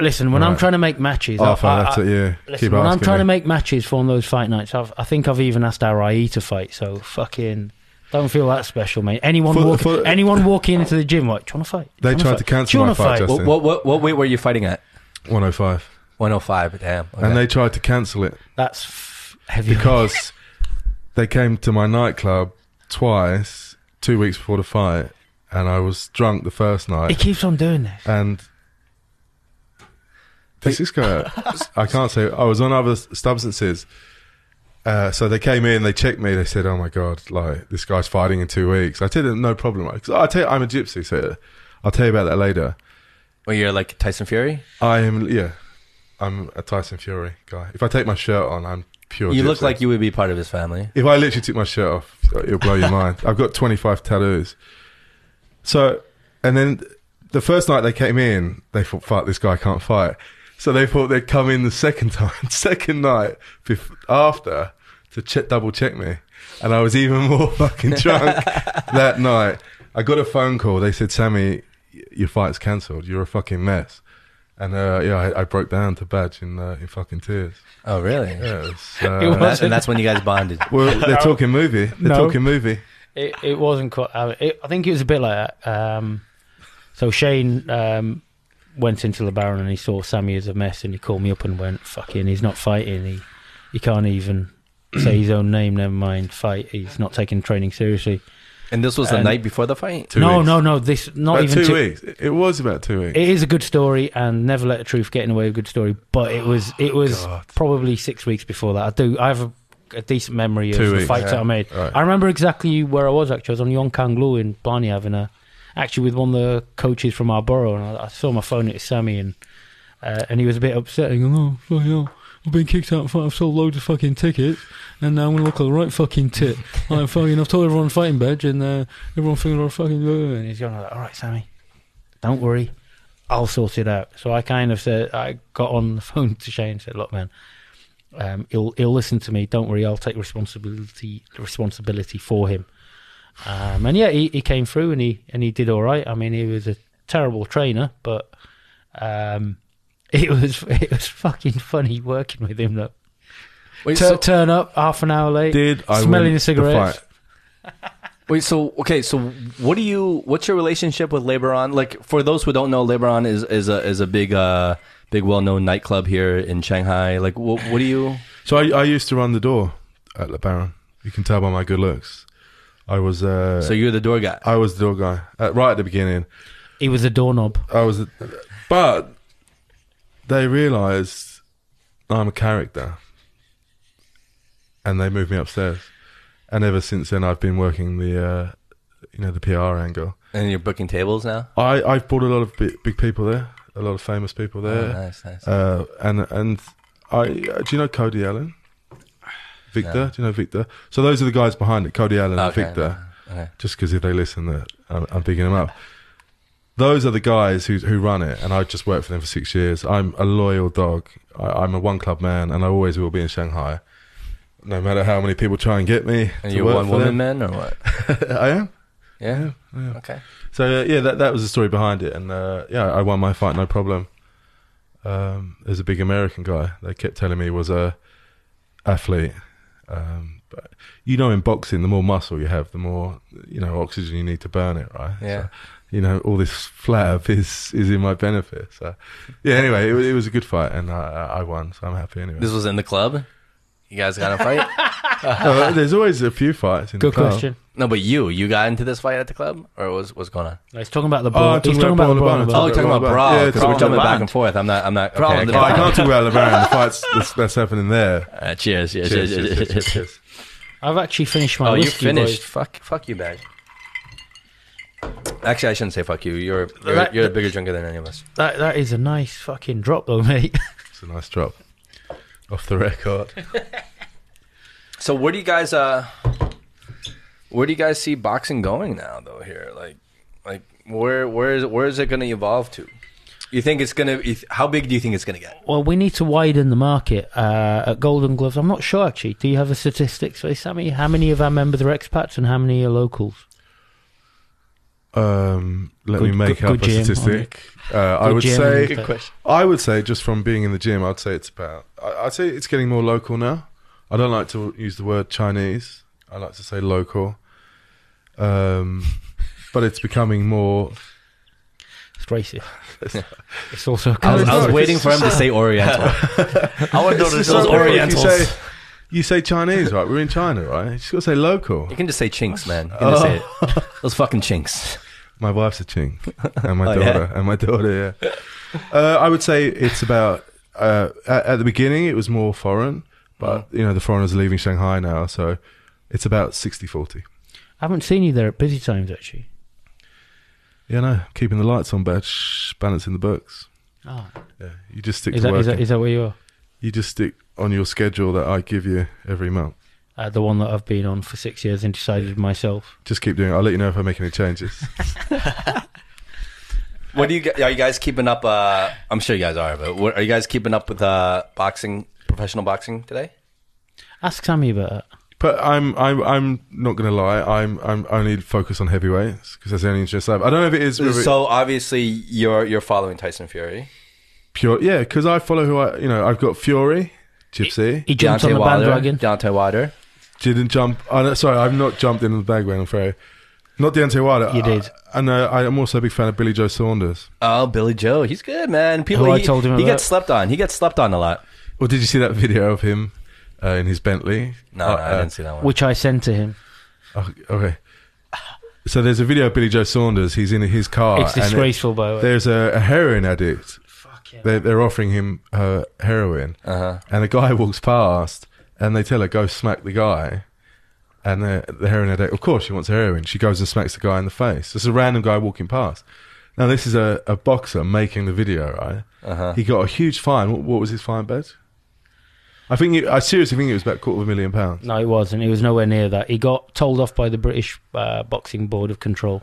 Listen, when I'm trying to make matches, Oh, I, fine, I- that's I- it, yeah. Listen, keep when I'm asking trying to make matches for one of those fight nights, I've, I think I've even asked our IE to fight. So fucking don't feel that special, mate. Anyone For- walk, for- anyone walking into the gym, like, do you want to fight? They Do wanna tried fight? to Do you cancel my wanna fight, fight? Justin. what, what what weight were you fighting at 105. 105 damn okay. And they tried to cancel it That's f- heavy. because they came to my nightclub twice, two weeks before the fight, and I was drunk the first he night. keeps on doing this. And this is going I can't say, I was on other substances. Uh, so they came in, they checked me, they said, "Oh my god, like this guy's fighting in two weeks." I tell them, "No problem." Right? 'Cause I tell you, I'm a gypsy, so I'll tell you about that later. well you're like Tyson Fury I am, yeah, I'm a Tyson Fury guy. If I take my shirt on, I'm pure. you look gypsy. like you would be part of his family If I literally took my shirt off, it'll blow your mind. I've got 25 tattoos. So, and then the first night they came in, they thought, fuck, this guy can't fight. So they thought they'd come in the second time, second night after to check, double check me. And I was even more fucking drunk that night. I got a phone call. They said, Sammy, your fight's cancelled. You're a fucking mess. And uh, yeah, I, I broke down to Baj in uh, in fucking tears. oh really Yeah, it was, uh, and, that- wasn't- and that's when you guys bonded well, they're talking movie. They're No. talking movie. It, it wasn't quite. uh, It, I think it was a bit like that. Um, so Shane um, went into the Baron and he saw Sammy as a mess, and he called me up and went, "Fucking, he's not fighting. He he can't even say his own name. Never mind fight. He's not taking training seriously." And this was the And- night before the fight Two no, weeks. no, no. This not About even two, two. weeks. It was about two weeks. It is a good story, and never let the truth get in the way of a good story. But it was it was God. probably six weeks before that. I do. I have a, a decent memory of Two the weeks, fights that. I made. Right. I remember exactly where I was. Actually, I was on Yongkang Lu in Blarney having a actually with one of the coaches from our borough, and I, I saw my phone. It was Sammy, and uh, and he was a bit upset. He goes, "Oh, fucking hell, I've been kicked out. I've sold loads of fucking tickets, and now I'm gonna look like a right fucking tit. like fucking, I've told everyone fighting Baj, and uh, everyone thinking I'm fucking. And he's going like, "All right, Sammy, don't worry." I'll sort it out. So I kind of said, I got on the phone to Shane and said, "Look, man, um, he'll he'll listen to me. Don't worry, I'll take responsibility responsibility for him." Um, and yeah, he, he came through and he and he did all right. I mean, he was a terrible trainer, but um, it was it was fucking funny working with him though. Wait, Tu- so, turn up half an hour late. Did I Smelling win the cigarettes. fight? wait, so okay, so what do you? What's your relationship with LeBaron? Like, for those who don't know, LeBaron is is a is a big uh big well known nightclub here in Shanghai. Like, what what do you? So I, I used to run the door at LeBaron. You can tell by my good looks. I was uh, So you're the door guy. I was the door guy uh, right at the beginning. He was a doorknob. I was, a, but they realised I'm a character, and they moved me upstairs. And ever since then, I've been working the, uh, you know, the PR angle. And you're booking tables now. I I've brought a lot of big, big people there, a lot of famous people Oh, there, nice, nice. uh, and and I uh, do you know Cody Allen? Victor, No. do you know Victor? So those are the guys behind it, Cody Allen and Okay, Victor. okay. Just because if they listen, that I'm, I'm picking them up. Those are the guys who who run it, and I just worked for them for six years. I'm a loyal dog. I, I'm a one club man, and I always will be in Shanghai, no matter how many people try and get me. And you're one woman man or what? I am. Yeah. yeah. Okay. So uh, yeah, that that was the story behind it, and uh, yeah, I won my fight, no problem. Um, there's a big American guy. They kept telling me was a athlete, um, but you know, in boxing, the more muscle you have, the more you know oxygen you need to burn it, right? Yeah. So, you know, all this flab is is in my benefit. So yeah. Anyway, it, was- it was a good fight, and I, I won, so I'm happy. Anyway, This was in the club. You guys got a fight? No, there's always a few fights. In Good the club. question. no, but you you got into this fight at the club, or was what's going on? He's talking about the Oh, He's talking talking about about the Brawl brawl. Oh, you're talking about Brawl. brawl Yeah, because we're and jumping back and forth. I'm not. I'm not. Okay, and okay. Oh, I can't talk about LeBaron. The fights that's, that's happening there. Uh, cheers, cheers, Cheers, cheers, cheers, cheers, cheers, cheers. I've actually finished my Oh, you whiskey, finished. boys. Fuck, fuck you, Baj. Actually, I shouldn't say fuck you. You're you're, That- you're a bigger drinker than any of us. That that is a nice fucking drop, though, mate. It's a nice drop. Off the record. So where do you guys uh where do you guys see boxing going now though here? Like like where where is where is it going to evolve to? You think it's going to how big do you think it's going to get? well, we need to widen the market uh, at Golden Gloves. I'm not sure actually. Do you have the statistics for this, Sammy? How many of our members are expats and how many are locals? Um, let Good- me make good- up good a statistic. Uh, I would gym say. I would say, just from being in the gym, I'd say it's about. I- I'd say it's getting more local now. I don't like to use the word Chinese. I like to say local. Um, but it's becoming more. It's racist. it's also I was, I was waiting for him to say Oriental. Our It's daughters just those so. Orientals. You say, you say Chinese, right? We're in China, right? You just got to say local. You can just say chinks, man. You can just say it. Those fucking chinks. My wife's a chink, and my Oh, yeah? daughter, and my daughter. Yeah, uh, I would say it's about. Uh, at, at the beginning, it was more foreign, but you know the foreigners are leaving Shanghai now, so it's about 60-40. I haven't seen you there at busy times actually. Yeah, no, keeping the lights on, Baj, balancing the books. Oh, Yeah, you just stick is to that, work. is that is that where you are? you just stick on your schedule that I give you every month. Uh, the one that I've been on for six years and decided myself. Just keep doing it. I'll let you know if I make any changes. What do you gu- are you guys keeping up uh I'm sure you guys are, but what, are you guys keeping up with uh boxing professional boxing today? Ask Sammy about it. But I'm I'm I'm not gonna lie. I'm I'm only focused on heavyweights because that's the only interest I have. I don't know if it is whether So obviously you're you're following Tyson Fury. pure. Yeah, because I follow who I. You know, I've got Fury, Gypsy. He jumped on the Wilder, bandwagon. Deontay Wilder. Didn't jump. Oh, no, sorry, I've not jumped in the bandwagon. I'm afraid. Not Deontay Wilder. You did. I, and uh, I'm also a big fan of Billy Joe Saunders. Oh, Billy Joe, he's good, man. People, Who I he, told him he about. gets slept on. He gets slept on a lot. Well, did you see that video of him uh, in his Bentley? No, Uh, no, I didn't see that one. which I sent to him. Oh, okay. So there's a video of Billy Joe Saunders. He's in his car. it's and it- disgraceful, by the way. there's a, a heroin addict. Fucking They're, they're offering him uh, heroin, uh-huh. and a guy walks past, and they tell her go smack the guy. And the, the heroin addict, of course, she wants heroin. She goes and smacks the guy in the face. There's a random guy walking past. Now this is a, a boxer making the video, right? Uh-huh. He got a huge fine. What, what was his fine, Bet? I think it, I seriously think it was about a quarter of a million pounds. No, it wasn't. It was nowhere near that. He got told off by the British uh, Boxing Board of Control.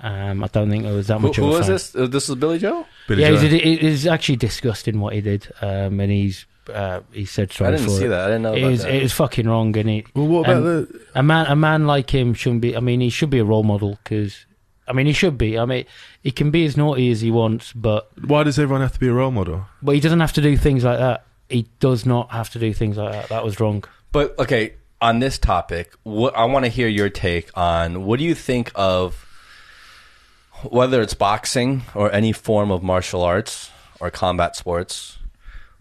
Um, I don't think it was that much who of a was fine. this? Uh, this is Billy Joe. Billy yeah, Joe. he's, it is actually disgusting what he did, um, and he's uh, he said I didn't for see it. that. I didn't know It about is, that. it is fucking wrong, and he, well, what about the? a man a man like him shouldn't be. I mean, he should be a role model because, I mean, he should be. I mean, he can be as naughty as he wants, but Why does everyone have to be a role model? but he doesn't have to do things like that. he does not have to do things like that. That was wrong. But okay, on this topic, what I want to hear your take on what do you think of whether it's boxing or any form of martial arts or combat sports?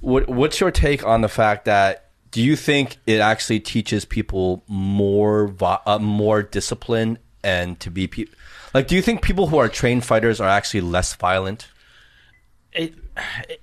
What what's your take on the fact that do you think it actually teaches people more uh, more discipline and to be pe- like do you think people who are trained fighters are actually less violent? It, it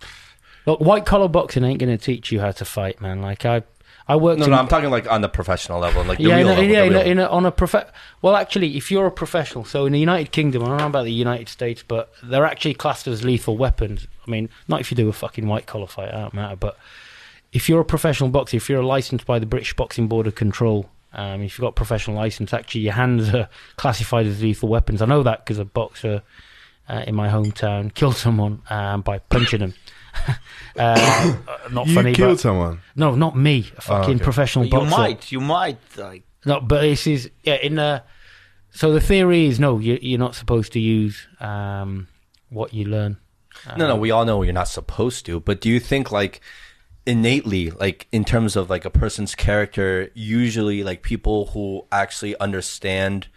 look, white collar boxing ain't going to teach you how to fight, man. Like I, I worked. No, in, no, I'm talking like on the professional level, like the yeah, real in level. yeah, the in a, in a, on a prof. Well, actually, if you're a professional, so in the United Kingdom, I don't know about the United States, but they're actually classed as lethal weapons. I mean, not if you do a fucking white collar fight, it don't matter. But if you're a professional boxer, if you're licensed by the British Boxing Board of Control, um, if you've got a professional license, actually your hands are classified as lethal weapons. I know that because a boxer uh, in my hometown killed someone um, by punching him. uh, not you funny, killed but someone. no, not me, a fucking okay. professional You might, you might like. No, but this is yeah. In the so the theory is no, you, you're not supposed to use um, what you learn. No, no, we all know you're not supposed to, but do you think like innately, like in terms of like a person's character, usually like people who actually understand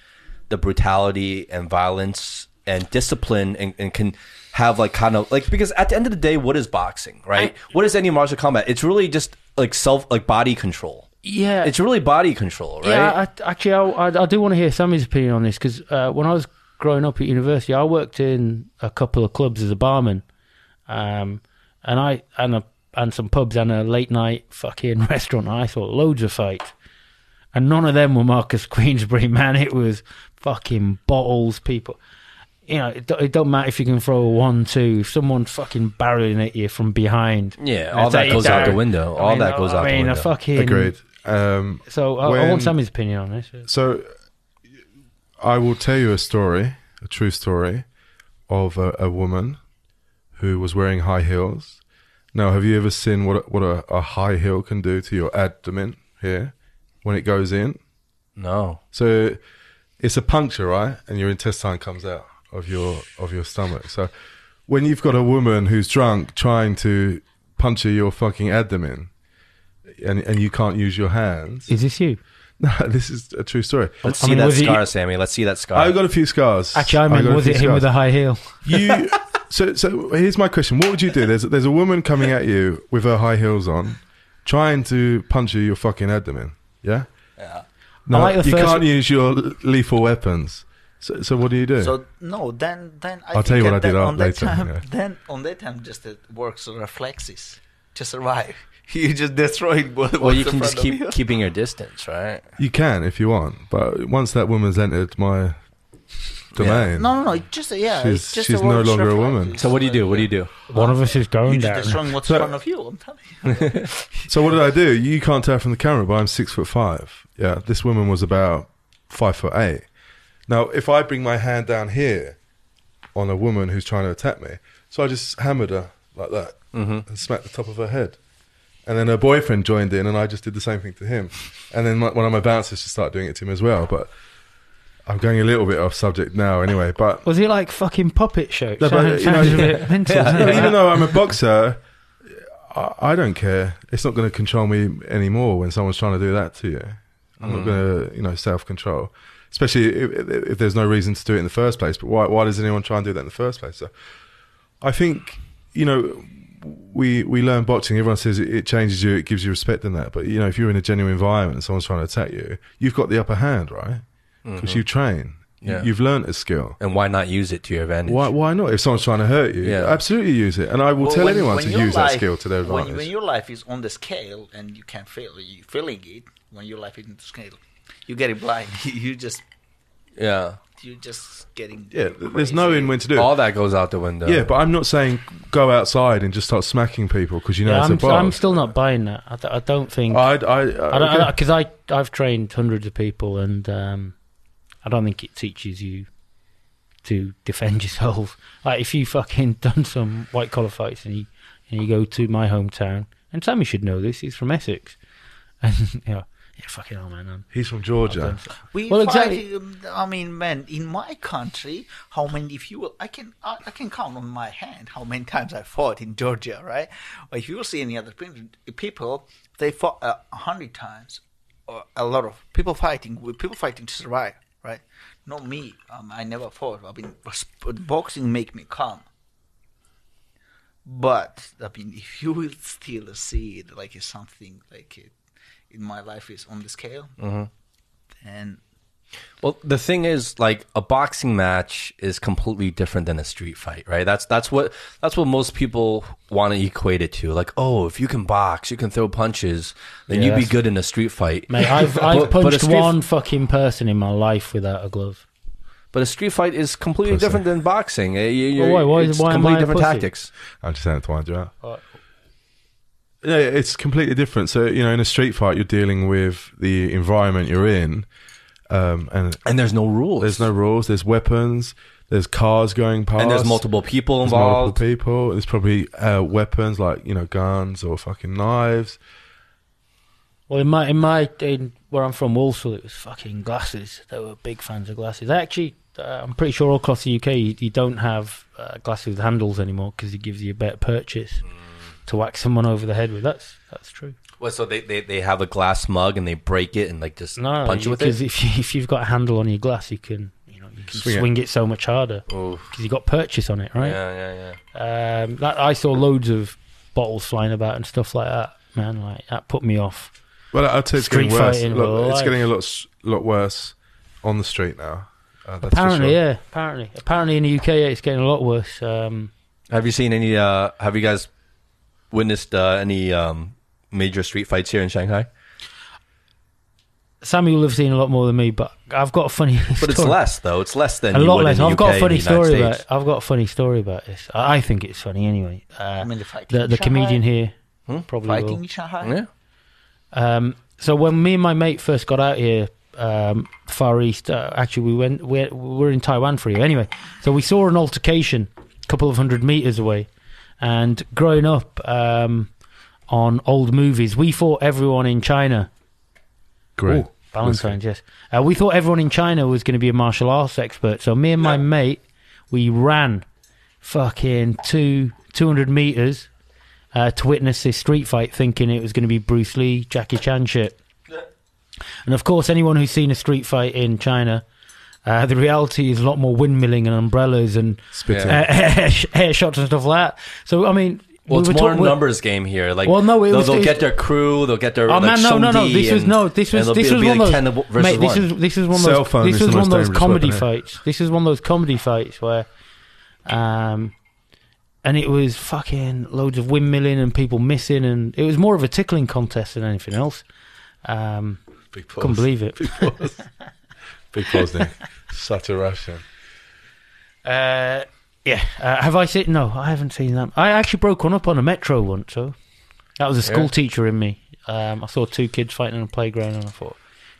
the brutality and violence and discipline and, and can have like kind of like because at the end of the day, what is boxing, right? what is any martial combat? It's really just like self like body control. Yeah, It's really body control, right? Yeah, I, actually, I, I, I do want to hear Sammy's opinion on this because uh, when I was growing up at university, I worked in a couple of clubs as a barman, um, and I and a, and some pubs and a late night fucking restaurant. I saw loads of fights, and none of them were Marcus Queensbury. Man, it was fucking bottles, people. You know, it, don't- it don't matter if you can throw a one, two. If someone's fucking barreling at you from behind, Yeah, all that goes you out the down. window. I All mean, that goes I out the mean, window. A fucking Agreed. Um, So I, I want Sammy's opinion on this. So, I will tell you a story, a true story, of a, a woman who was wearing high heels. Now, have you ever seen what a, what a, a high heel can do to your abdomen here when it goes in? No. So, it's a puncture, right? And your intestine comes out of your of your stomach. So, when you've got a woman who's drunk trying to puncture your fucking abdomen, and and you can't use your hands, Is this you? no, this is a true story. Let's I see mean, that was it- scar, Sammy. Let's see that scar. I've got a few scars. Actually, I I've meant, got a was few it him with a high heel? You. So, so here's my question: What would you do? There's there's a woman coming at you with her high heels on, trying to puncture your fucking abdomen. Yeah. Yeah. No, I like the you first- can't use your lethal weapons. So, so what do you do? So no, then then I I'll tell you what I did out on that time. yeah. Then on that time, just it works reflexes to survive. You just destroyed what well, what's you can just keep you. keeping your distance, right? you can if you want, but once that woman's entered my domain, No, no, no. it Just yeah, She's- it's just she's no works longer a woman. So what do you do? What do you do? One of us is You going just down. destroying what's So- in front of you. I'm telling you. So what did I do? You can't tell from the camera, but I'm six foot five. Yeah, this woman was about five foot eight. Now, if I bring my hand down here on a woman who's trying to attack me, so I just hammered her like that Mm-hmm. and smacked the top of her head. And then her boyfriend joined in, and I just did the same thing to him. And then my, one of my bouncers just started doing it to him as well. But I'm going a little bit off subject now, anyway. But Was it like fucking puppet show? No, but, you know- sounds mental. doesn't No, it? even though I'm a boxer, I, I don't care. It's not going to control me anymore when someone's trying to do that to you. I'm not going to, you know, self control. Especially if, if, if there's no reason to do it in the first place. But why, why does anyone try and do that in the first place? So I think, you know, we we learn boxing. Everyone says it, it changes you, it gives you respect and that. But, you know, if you're in a genuine environment and someone's trying to attack you, you've got the upper hand, right? Because mm-hmm. you train. Yeah. You've learned a skill. And why not use it to your advantage? Why, why not? If someone's trying to hurt you, Yeah. absolutely use it. And I will Well, tell when- anyone when to your use that skill to their when, advantage. when your life is on the scale and you can feel you feeling it when your life is on the scale, you get it blind. you just Yeah. You're just getting yeah, th- there's crazy. knowing when to do it. All that goes out the window. yeah, but I'm not saying go outside and just start smacking people because you know Yeah, it's I'm, a box. I'm still not buying that. I, th- I don't think. I, I, I, I don't okay. because I, I've trained hundreds of people and um, I don't think it teaches you to defend yourself. Like if you fucking done some white collar fights and you and you go to my hometown and Sammy should know this. He's from Essex, and you know Yeah, fucking hell, man. I'm, He's from Georgia. We Well, fight, exactly. I mean, man, in my country, how many? If you will, I can I, I can count on my hand how many times I fought in Georgia, right? Or if you will see any other people, they fought uh, a hundred times, or a lot of people fighting people fighting to survive, right? Not me. Um, I never fought. I mean, boxing make me calm. But I mean, if you will still see it like it's something like it in my life is on the scale, and Well, the thing is, like a boxing match is completely different than a street fight, right? That's that's what that's what most people want to equate it to. Like, oh, if you can box, you can throw punches, then Yeah, you'd be good in a street fight. Mate, I've, But- I've but a punched street- one fucking person in my life without a glove. But a street fight is completely Pussy. different than boxing. Uh, you- you're- why- why- it's why completely different pussy? tactics. I'm just saying it to wind you out. Right. Yeah, it's completely different. So you know, in a street fight, you're dealing with the environment you're in, um, and And there's no rules. there's no rules. There's weapons. There's cars going past. and there's multiple people There's multiple people. There's probably uh, weapons like you know guns or fucking knives. Well, in my in my in where I'm from, Walsall, it was fucking glasses. They were big fans of glasses. Actually, uh, I'm pretty sure all across the UK, you, you don't have uh, glasses with handles anymore because it gives you a better purchase to whack someone over the head with. That's that's true. Well, so they, they they have a glass mug and they break it and like just No, punch you with it. because if you, if you've got a handle on your glass, you can you know you can Swing swing, it. it. so much harder Oh, because you got purchase on it, right? yeah, yeah, yeah. Um, that I saw loads of bottles flying about and stuff like that. Man, like that put me off. Well, I'd say it's Street getting worse. Look, it's alive. getting a lot lot worse on the street now. Uh, that's for apparently, sure. yeah, apparently, apparently in the UK, yeah, it's getting a lot worse. Um, Have you seen any? uh Have you guys witnessed uh, any um major street fights here in Shanghai? Sammy will have seen a lot more than me, but I've got a funny. But it's story. less though. It's less than a you lot would less. in the I've got a funny story States. about. I've got a funny story about this. I I think it's funny anyway. Uh, I mean the fighting. the the comedian here Hmm? probably fighting will. in Shanghai. Yeah. Um, so when me and my mate first got out here, um, Far East, uh, actually we went we we were in Taiwan for you anyway. So we saw an altercation a couple of hundred meters away, and growing up um, on old movies, we thought everyone in China. Great. Ooh, Ballantine's, yes. Uh, we thought everyone in China was going to be a martial arts expert. So me and my mate, we ran fucking two two hundred meters uh, to witness this street fight, thinking it was going to be Bruce Lee, Jackie Chan shit. And of course, anyone who's seen a street fight in China, uh, the reality is a lot more windmilling and umbrellas and Spitting. uh, air, air shots and stuff like that. So I mean, Well, we it's more talk- numbers game here. Like, Well, no, it they'll, was- they'll get their crew, they'll get their. Oh like, man, no, no, no! Shongdi This was no, this was this be- was one of like those. Mate, this is this is one of those. phone This is was one of those comedy weapon, fights. This is one of those comedy fights where, um, and it was fucking loads of windmilling and people missing, and it was more of a tickling contest than anything else. Um, Big couldn't believe it. Big pause. Big pause, Nick. Such a Russian. Uh, yeah, uh, have I seen? No, I haven't seen that. I actually broke one up on a metro once. So that was a school Yeah. teacher in me. Um, I saw two kids fighting on a playground, and I thought,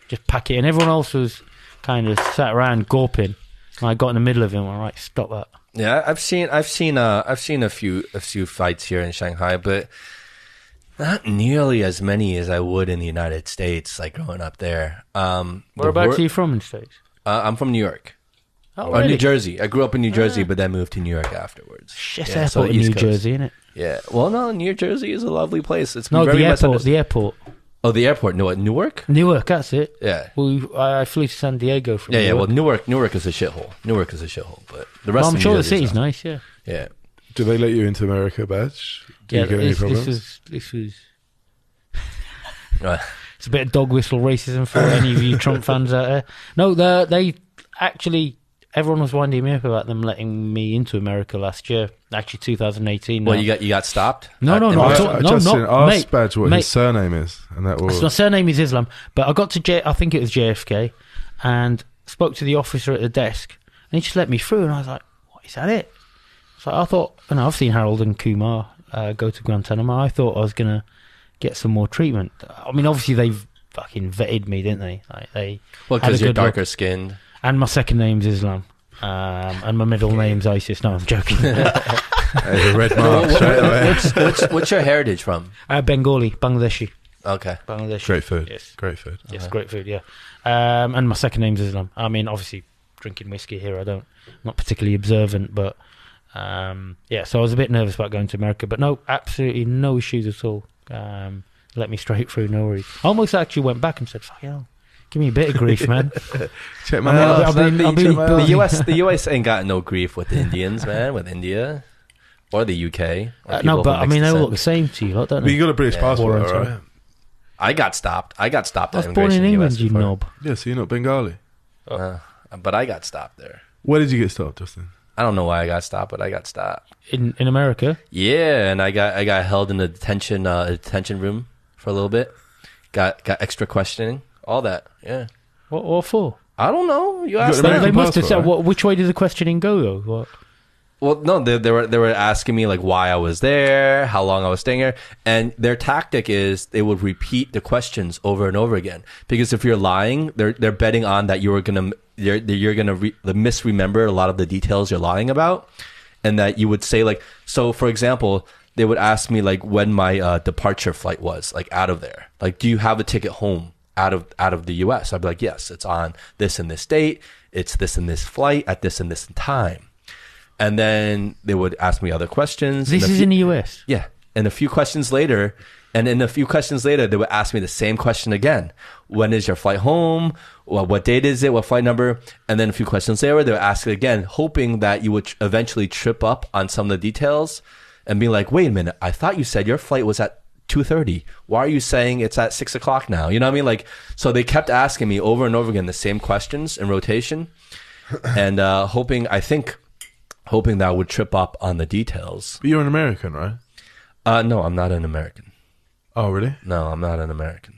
just pack it. And everyone else was kind of sat around gawping. And I got in the middle of it. and went, right, stop that. Yeah, I've seen, I've seen, uh, I've seen a few, a few fights here in Shanghai, but not nearly as many as I would in the United States. Like growing up there. Um, the Whereabouts wor- are you from in the states? Uh, I'm from New York. Oh, Or New Jersey. I grew up in New Jersey, Ah. but then moved to New York afterwards. Shit Yeah, so in New Coast. Jersey, isn't it? Yeah. Well, no, New Jersey is a lovely place. It's No, very the airport. misunderstood. The airport. oh, the airport. No, what, Newark. Newark, that's it. Yeah. Well, I I flew to San Diego from Yeah, yeah. Well, Newark. Newark, Newark is a shithole. Newark is a shithole, but the rest. Well, I'm of sure New the Jersey is city's nice, yeah. Yeah. Do they let you into America, Baj? Do yeah, you get any this, problems? this was this was Right. It's a bit of dog whistle racism for any of you Trump fans out there. No, they they actually everyone was winding me up about them letting me into America last year. Actually, 2018. Well, now. you got you got stopped. No, Uh, no, no, I, I Russia? I, no, Justin, not- ask mate, Baj what mate. his surname is, and that was my surname is Islam, but I got to J. I think it was JFK, and spoke to the officer at the desk, and he just let me through, and I was like, "What is that? It?" So I thought, and I've seen Harold and Kumar uh, go to Guantanamo. I thought I was gonna get some more treatment. I mean, obviously they've fucking vetted me, didn't they? Like they Well, because you're good look. darker skinned. And my second name's Islam. Um, and my middle name's ISIS. No, I'm joking. There's red mark straight away. what's, what's what's your heritage from? uh, Bengali, Bangladeshi. Okay. Bangladeshi. Great food. Yes. Great food. Yes, Uh-huh. great food. Yeah, um, and my second name's Islam. I mean, obviously, drinking whiskey here. I don't, I'm not particularly observant, but um, yeah. So I was a bit nervous about going to America, but no, absolutely no issues at all. Um, let me straight through, no worries. I almost actually went back and said, "Fuck hell, give me a bit of grief, man." Check my I mean, out. I'll be- the, I'll be- the US, the US ain't got no grief with the Indians, man. With India or the UK. or Uh, no, but I mean, they all look the same to you, lot, don't But you got a British Yeah. passport, Warren, right? I got stopped. I got stopped. I at was born in England, US you before. knob. Yeah, so you're not Bengali. Uh, but I got stopped there. Where did you get stopped, Justin? I don't know why I got stopped, but I got stopped. In in America, Yeah, and I got I got held in the detention uh, detention room for a little bit. Got got extra questioning, all that. Yeah, what, what for? I don't know. You got asked them. They, must have said, right? what, which way did the questioning go, though? What? Well, no, they, they were they were asking me like why I was there, how long I was staying here, and their tactic is they would repeat the questions over and over again. Because if you're lying, they're they're betting on that you were gonna you're you're gonna re, misremember a lot of the details you're lying about, and that you would say like so. For example, they would ask me like when my uh, departure flight was, like out of there. Like, do you have a ticket home out of out of the U.S.? I'd be like, yes, it's on this and this date. It's this and this flight at this and this time. And then they would ask me other questions. This is few- in the US. yeah. And a few questions later, and then a few questions later, they would ask me the same question again. When is your flight home? Well, what date is it? What flight number? And then a few questions later, they would ask it again, hoping that you would tr- eventually trip up on some of the details and be like, wait a minute, I thought you said your flight was at 2.30. Why are you saying it's at 6 o'clock now? You know what I mean? Like, so they kept asking me over and over again the same questions in rotation and uh, hoping, I think, hoping that I would trip up on the details. But you're an American, right? Uh, no, I'm not an American. Oh, really? No, I'm not an American.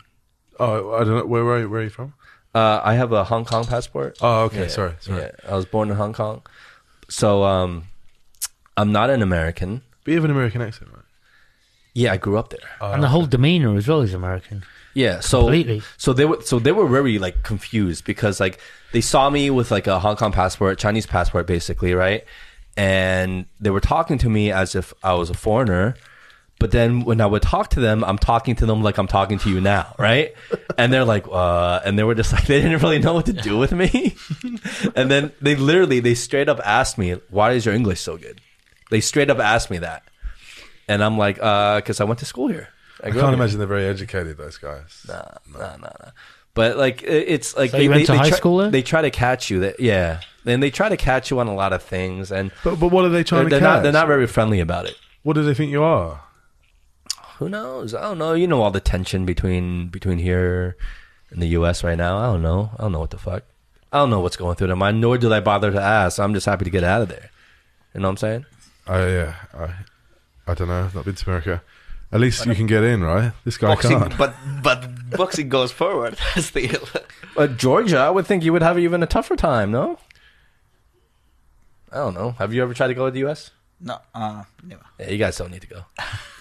Oh, I don't know. Where, where, are, you, where are you from? Uh, I have a Hong Kong passport. Oh, okay. Yeah, Sorry, sorry. Yeah, I was born in Hong Kong, so um, I'm not an American. But you have an American accent, right? Yeah, I grew up there. Oh, and the whole demeanor as well is American. Yeah, so Completely. so they were so they were very like confused because like they saw me with like a Hong Kong passport, Chinese passport, basically, right? And they were talking to me as if I was a foreigner. But then when I would talk to them, I'm talking to them like I'm talking to you now, right? And they're like, uh, and they were just like, they didn't really know what to do with me. and then they literally, they straight up asked me, why is your English so good? They straight up asked me that. And I'm like, uh, cause I went to school here. I grew can't here." imagine they're very educated, those guys. Nah, nah, nah, nah. But like it's like So you went to high try, school there? They try to catch you. That yeah, and they try to catch you on a lot of things, and But, but what are they they're, trying they're to not catch? they're not very friendly about it. What do they think you are? Who knows? I don't know. You know all the tension between between here and the U.S. right now. I don't know. I don't know what the fuck. I don't know what's going through their mind. Nor do I bother to ask. I'm just happy to get out of there. You know what I'm saying? I yeah, I I don't know. I've not been to America. At least you can get in, right? This guy boxing, can't. but but boxing goes forward. That's the But Georgia, I would think you would have even a tougher time. No. I don't know. Have you ever tried to go to the U.S.? no, uh, never. Yeah, you guys don't need to go.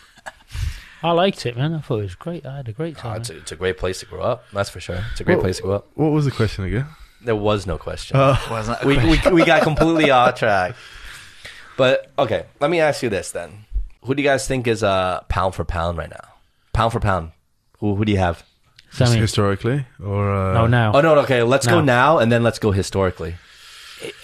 I liked it, man. I thought it was great. I had a great Oh, time. it's, a, it's a great place to grow up. That's for sure. It's a great Well- place to grow up. What was the question again? There was no question. Wasn't we, we we got completely off track. But okay, let me ask you this then: Who do you guys think is uh pound for pound right now? Pound for pound. Who who do you have? Just Sammy, historically, or uh, no, now. Oh no, okay. Let's go Now. now and then let's go historically.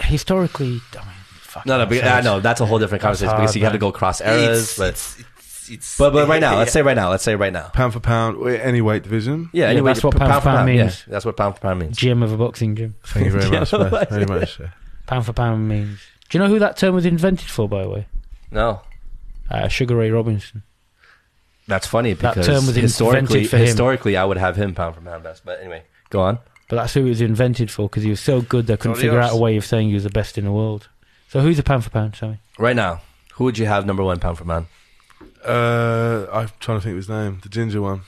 Historically, I mean, fuck No, no, but, I know that's a whole different That's conversation because hard, you have to go across eras. it's, But, it's, it's, it's, but but right now, let's say right now. Let's say right now. pound for pound, any weight division. Yeah, Yeah, anyway, that's what p- pound for pound Yeah, means. that's what pound for pound means. GM of a boxing gym. Thank you very much. well. Very much. yeah. Pound for pound means. Do you know who that term was invented for, by the way? No, Uh, Sugar Ray Robinson. that's funny because That because term was historically, for him. historically, I would have him pound for pound best. But anyway, go on. But that's who it was invented for because he was so good they couldn't figure Adios. out a way of saying he was the best in the world. So who's a pound for pound, Sammy? Right now, who would you have number one pound for pound? Uh, I'm trying to think of his name. The ginger one.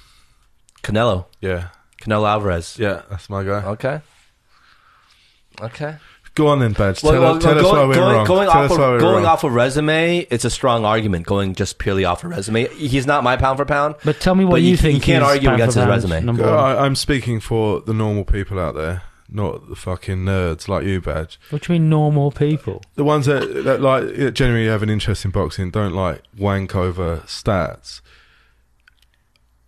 Canelo. Yeah, Canelo Alvarez. yeah, that's my guy. Okay. Okay. Go on then, Baj. Well, tell well, tell us why we're going, wrong. Going, tell off, us why we're going wrong. off a resume, it's a strong argument. Going just purely off a resume, he's not my pound for pound. But tell me what you, you- think. you can't argue pound against his resume. Number one. I, I'm speaking for the normal people out there, not the fucking nerds like you, Baj. What do you mean, normal people? The ones that, that like yeah, generally have an interest in boxing don't like wank over stats.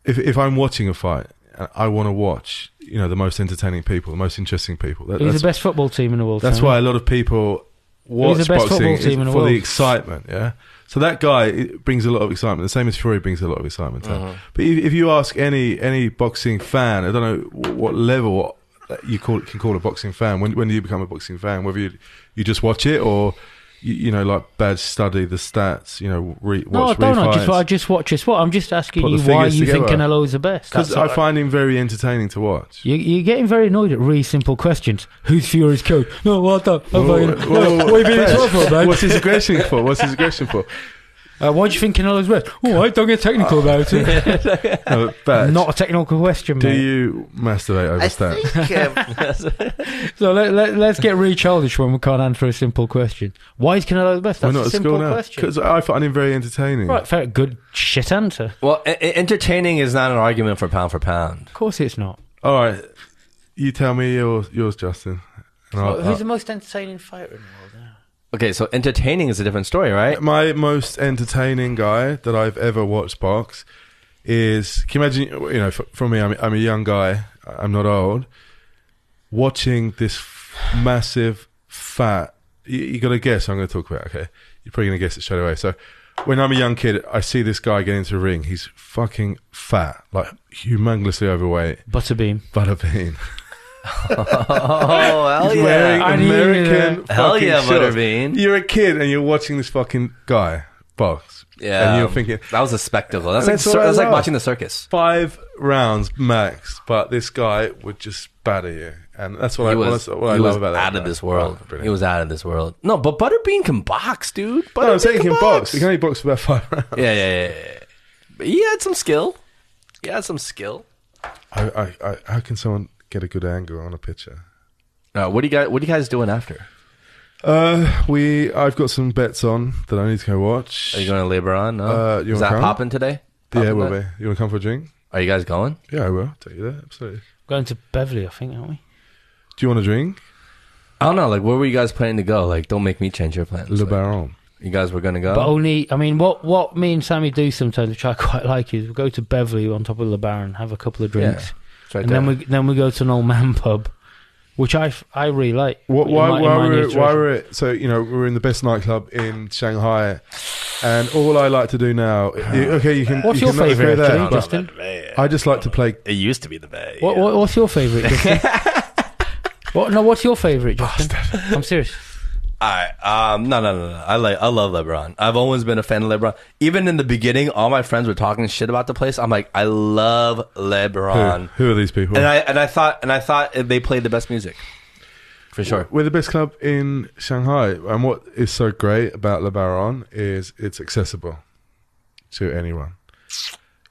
if if I'm watching a fight, I want to watch you know the most entertaining people, the most interesting people. That, Who's that's the best football team in the world? that's Sammy? why a lot of people watch the best boxing football team in the for world? the excitement. Yeah. So that guy brings a lot of excitement. The same as Fury brings a lot of excitement. Uh-huh. But if, if you ask any any boxing fan, I don't know what level you call can call a boxing fan. When when do you become a boxing fan? Whether you you just watch it or you, you know like bad study the stats. You know, re, No, I don't. I just, I just watch a sport. I'm just asking you why you think together. Canelo's the best. because I find him very entertaining to watch. You, you're getting very annoyed at really simple questions. Who's Fury's coach? No, what the? Whoa, whoa, whoa, What are you being for, man? What's his aggression for? What's his aggression for? Uh, why do you think Canelo's best? Oh, I don't get technical about it. No, Baj, Not a technical question, do mate. you masturbate over I stats? think um, So let, let, let's get really childish when we can't answer a simple question. Why is Canelo the best? We're That's not a at simple school now question. because I find him very entertaining. Right, fair, good shit answer. Well, e- e- entertaining is not an argument for pound for pound. Of course it's not. All right, you tell me yours, yours Justin. And I'll- Who's the most entertaining fighter in the world now? Okay, so entertaining is a different story, right? my most entertaining guy that I've ever watched box is. Can you imagine? You know, for, for me, I'm, I'm a young guy. I'm not old. Watching this f- massive, fat. You, you got to guess. I'm going to talk about. Okay, you're probably going to guess it straight away. So, when I'm a young kid, I see this guy get into a ring. He's fucking fat, like humongously overweight. Butterbean. Butterbean. Oh, hell He's wearing I knew American that. Hell yeah, shorts. Butterbean. You're a kid and you're watching this fucking guy box. Yeah, And you're thinking that was a spectacle. That's And like that's what I that's like love. watching the circus. five rounds max, but this guy would just batter you, and that's what I he what, was, I- what I he love was about that. out of guy. this world. Oh, brilliant. he was out of this world. No, but Butterbean can box, dude. Butterbean No, I'm saying he can can box. He can only box for about five rounds. Yeah, yeah, yeah, yeah. But he had some skill. He had some skill. I, I, I, how can someone get a good angle on a picture? Uh, what do you guys? What are you guys doing after? Uh, we I've got some bets on that I need to go watch. Are you going to LeBaron? No. Uh, you Is wanna that come? popping today? yeah, Popping will be. You want to come for a drink? Are you guys going? Yeah, I will. Take you there. Absolutely. Going to Beverly, I think, aren't we? Do you want a drink? I don't know. Like, where were you guys planning to go? Like, don't make me change your plans. Le Like, Baron. you guys were going to go. But only, I mean, what, what me and Sammy do sometimes, which I quite like, is we go to Beverly on top of the Baron, have a couple of drinks, Yeah, it's right and there. then we then we go to an old man pub, which I, I really like. What, why, my- in why, my we're, why situation. we're at, so you know we're in the best nightclub in Shanghai, and all I like to do now. you- okay, you can. What's you your can favourite, go there, actually, Justin? I just like to play. It used to be the Bay. What, what, what's your favourite? Justin? what? No, what's your favourite, Justin? I'm serious. I um no no no no. I like I love LeBaron. I've always been a fan of LeBaron. Even in the beginning, all my friends were talking shit about the place. I'm like, I love LeBaron. who are these people? And I and I thought and I thought they played the best music. For sure. We're the best club in Shanghai, and what is so great about Le Baron is it's accessible to anyone.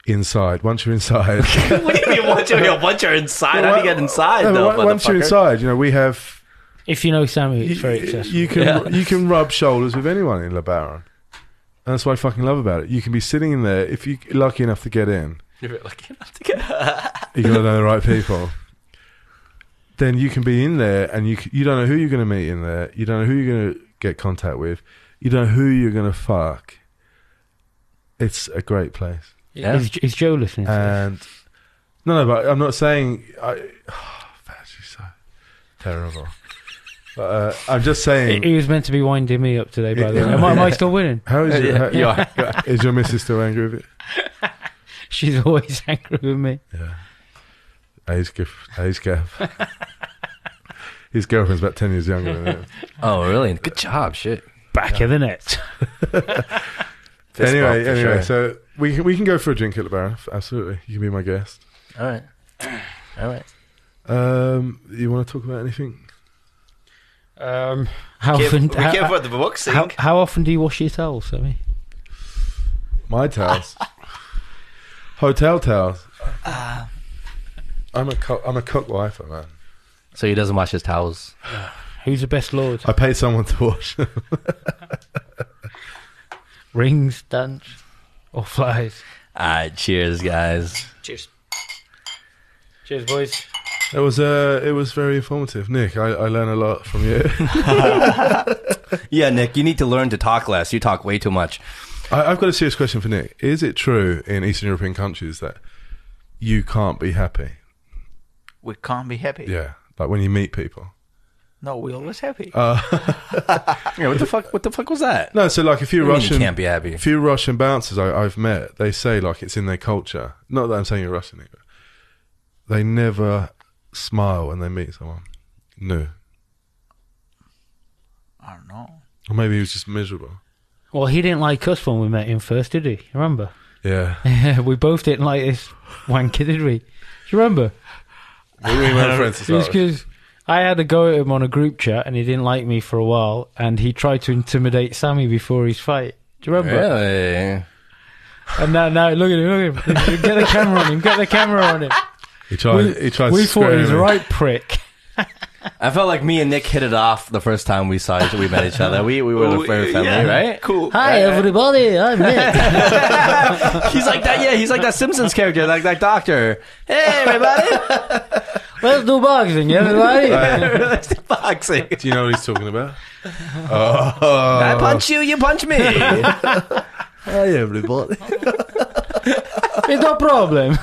Inside, once you're inside, what do you mean once you're, once you're inside? How do you get inside No, though? but once you're inside, you know we have If you know Sammy, it's very you, accessible. you can Yeah. you can rub shoulders with anyone in Le Baron. And that's what I fucking love about it. You can be sitting in there if you're lucky enough to get in. You're lucky enough to get. You got to know the right people. Then you can be in there, and you you don't know who you're going to meet in there. You don't know who you're going to get contact with. You don't know who you're going to fuck. It's a great place. Yeah. Is, is Joe listening? to this? And no, no, but I'm not saying I. Oh, that's just so terrible. But uh, I'm just saying. He was meant to be winding me up today, by the way. Am I, am I still winning? How is your, how, You are. is your missus still angry with it? She's always angry with me. Yeah. Age gap. Age gap. His girlfriend's about ten years younger than him. Oh really? Good job. Shit. Back of the net. Anyway, anyway, sure. so we can we can go for a drink at the Baron. Absolutely, you can be my guest. All right. All right. Um, you want to talk about anything? Um, how, Care- often, we how, care for the boxing. how, how often do you wash your towels, Sammy? My towels, hotel towels. Uh, I'm a co- I'm a cook wifer, man. So he doesn't wash his towels. Who's the best lord? I pay someone to wash. Rings, dance, or flies? All right. Cheers, guys. cheers. Cheers, boys. It was uh, it was very informative, Nick. I, I learned a lot from you. Yeah, Nick, you need to learn to talk less. You talk way too much. I, I've got a serious question for Nick. Is it true in Eastern European countries that you can't be happy. We can't be happy. Yeah, like when you meet people. No, we always happy. Uh, Yeah, what the fuck? What the fuck was that? no, so like a few What do you mean Russian, can't be happy. a few Russian bouncers I, I've met, they say like it's in their culture. Not that I'm saying you're Russian, either. they never smile when they meet someone new. I don't know. Or maybe he was just miserable. Well, he didn't like us when we met him first, did he? Remember? Yeah, we both didn't like this wanker, did we? Do you remember? we weren't friends to It was start with. because I had a go at him on a group chat, and he didn't like me for a while, and he tried to intimidate Sammy before his fight. Do you remember? Really? And now, now look at him, look at him. Get the camera on him. Get the camera on him. He tried. we he tried. we to thought he was a right prick. I felt like me and Nick hit it off the first time we saw each we met each other. We we were a very friendly, right? Cool. Hi, everybody. I'm Nick. he's like that. Yeah, he's like that Simpsons character, like that doctor. Hey, everybody! Let's do boxing, everybody. Let's do boxing. Do you know what he's talking about? oh, I punch you, you punch me. Hi, everybody. it's no problem.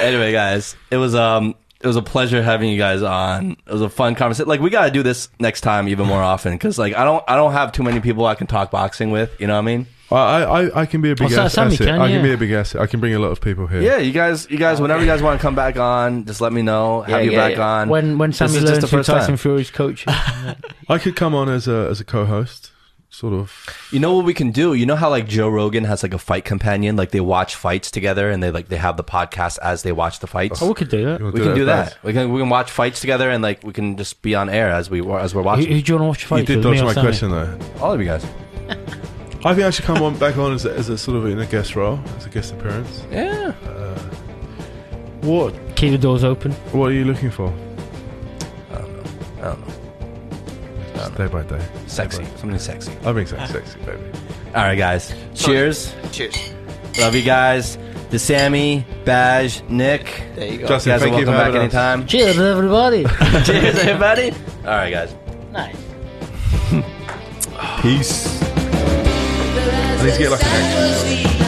Anyway, guys, it was um it was a pleasure having you guys on. It was a fun conversation. Like we got to do this next time even more often because like I don't I don't have too many people I can talk boxing with. You know what I mean? I, I, I can be a big Sa- ass- Sammy asset. can, I can be a big asset. I can bring a lot of people here. Yeah, you guys, you guys, whenever you guys want to come back on, just let me know. Have Yeah, you yeah, back yeah. on. When when This Sammy is just learns the who first Tyson time. Fury's coaching. I could come on as a as a co-host, sort of. You know what we can do? You know how like Joe Rogan has like a fight companion, like they watch fights together and they like they have the podcast as they watch the fights. oh, we could do that. You wanna we can do that. We can we can watch fights together and like we can just be on air as we as we're Who, watching. who do you want to watch You did with, me dodge my question though. All of you guys. I think I should come on back on as a, as a sort of in a guest role, as a guest appearance. Yeah. Uh, what Keep the doors open. What are you looking for? I don't know. I don't know. I don't know. Just day by day. Sexy. Something sexy. I think so. Sexy, baby. All right, guys. Cheers. Cheers. Love you guys. To Sammy, Baj, Nick. There you go. You guys are thank you welcome for back having us. anytime. Cheers, everybody. Cheers, everybody. All right, guys. nice. Peace. I need to get like an an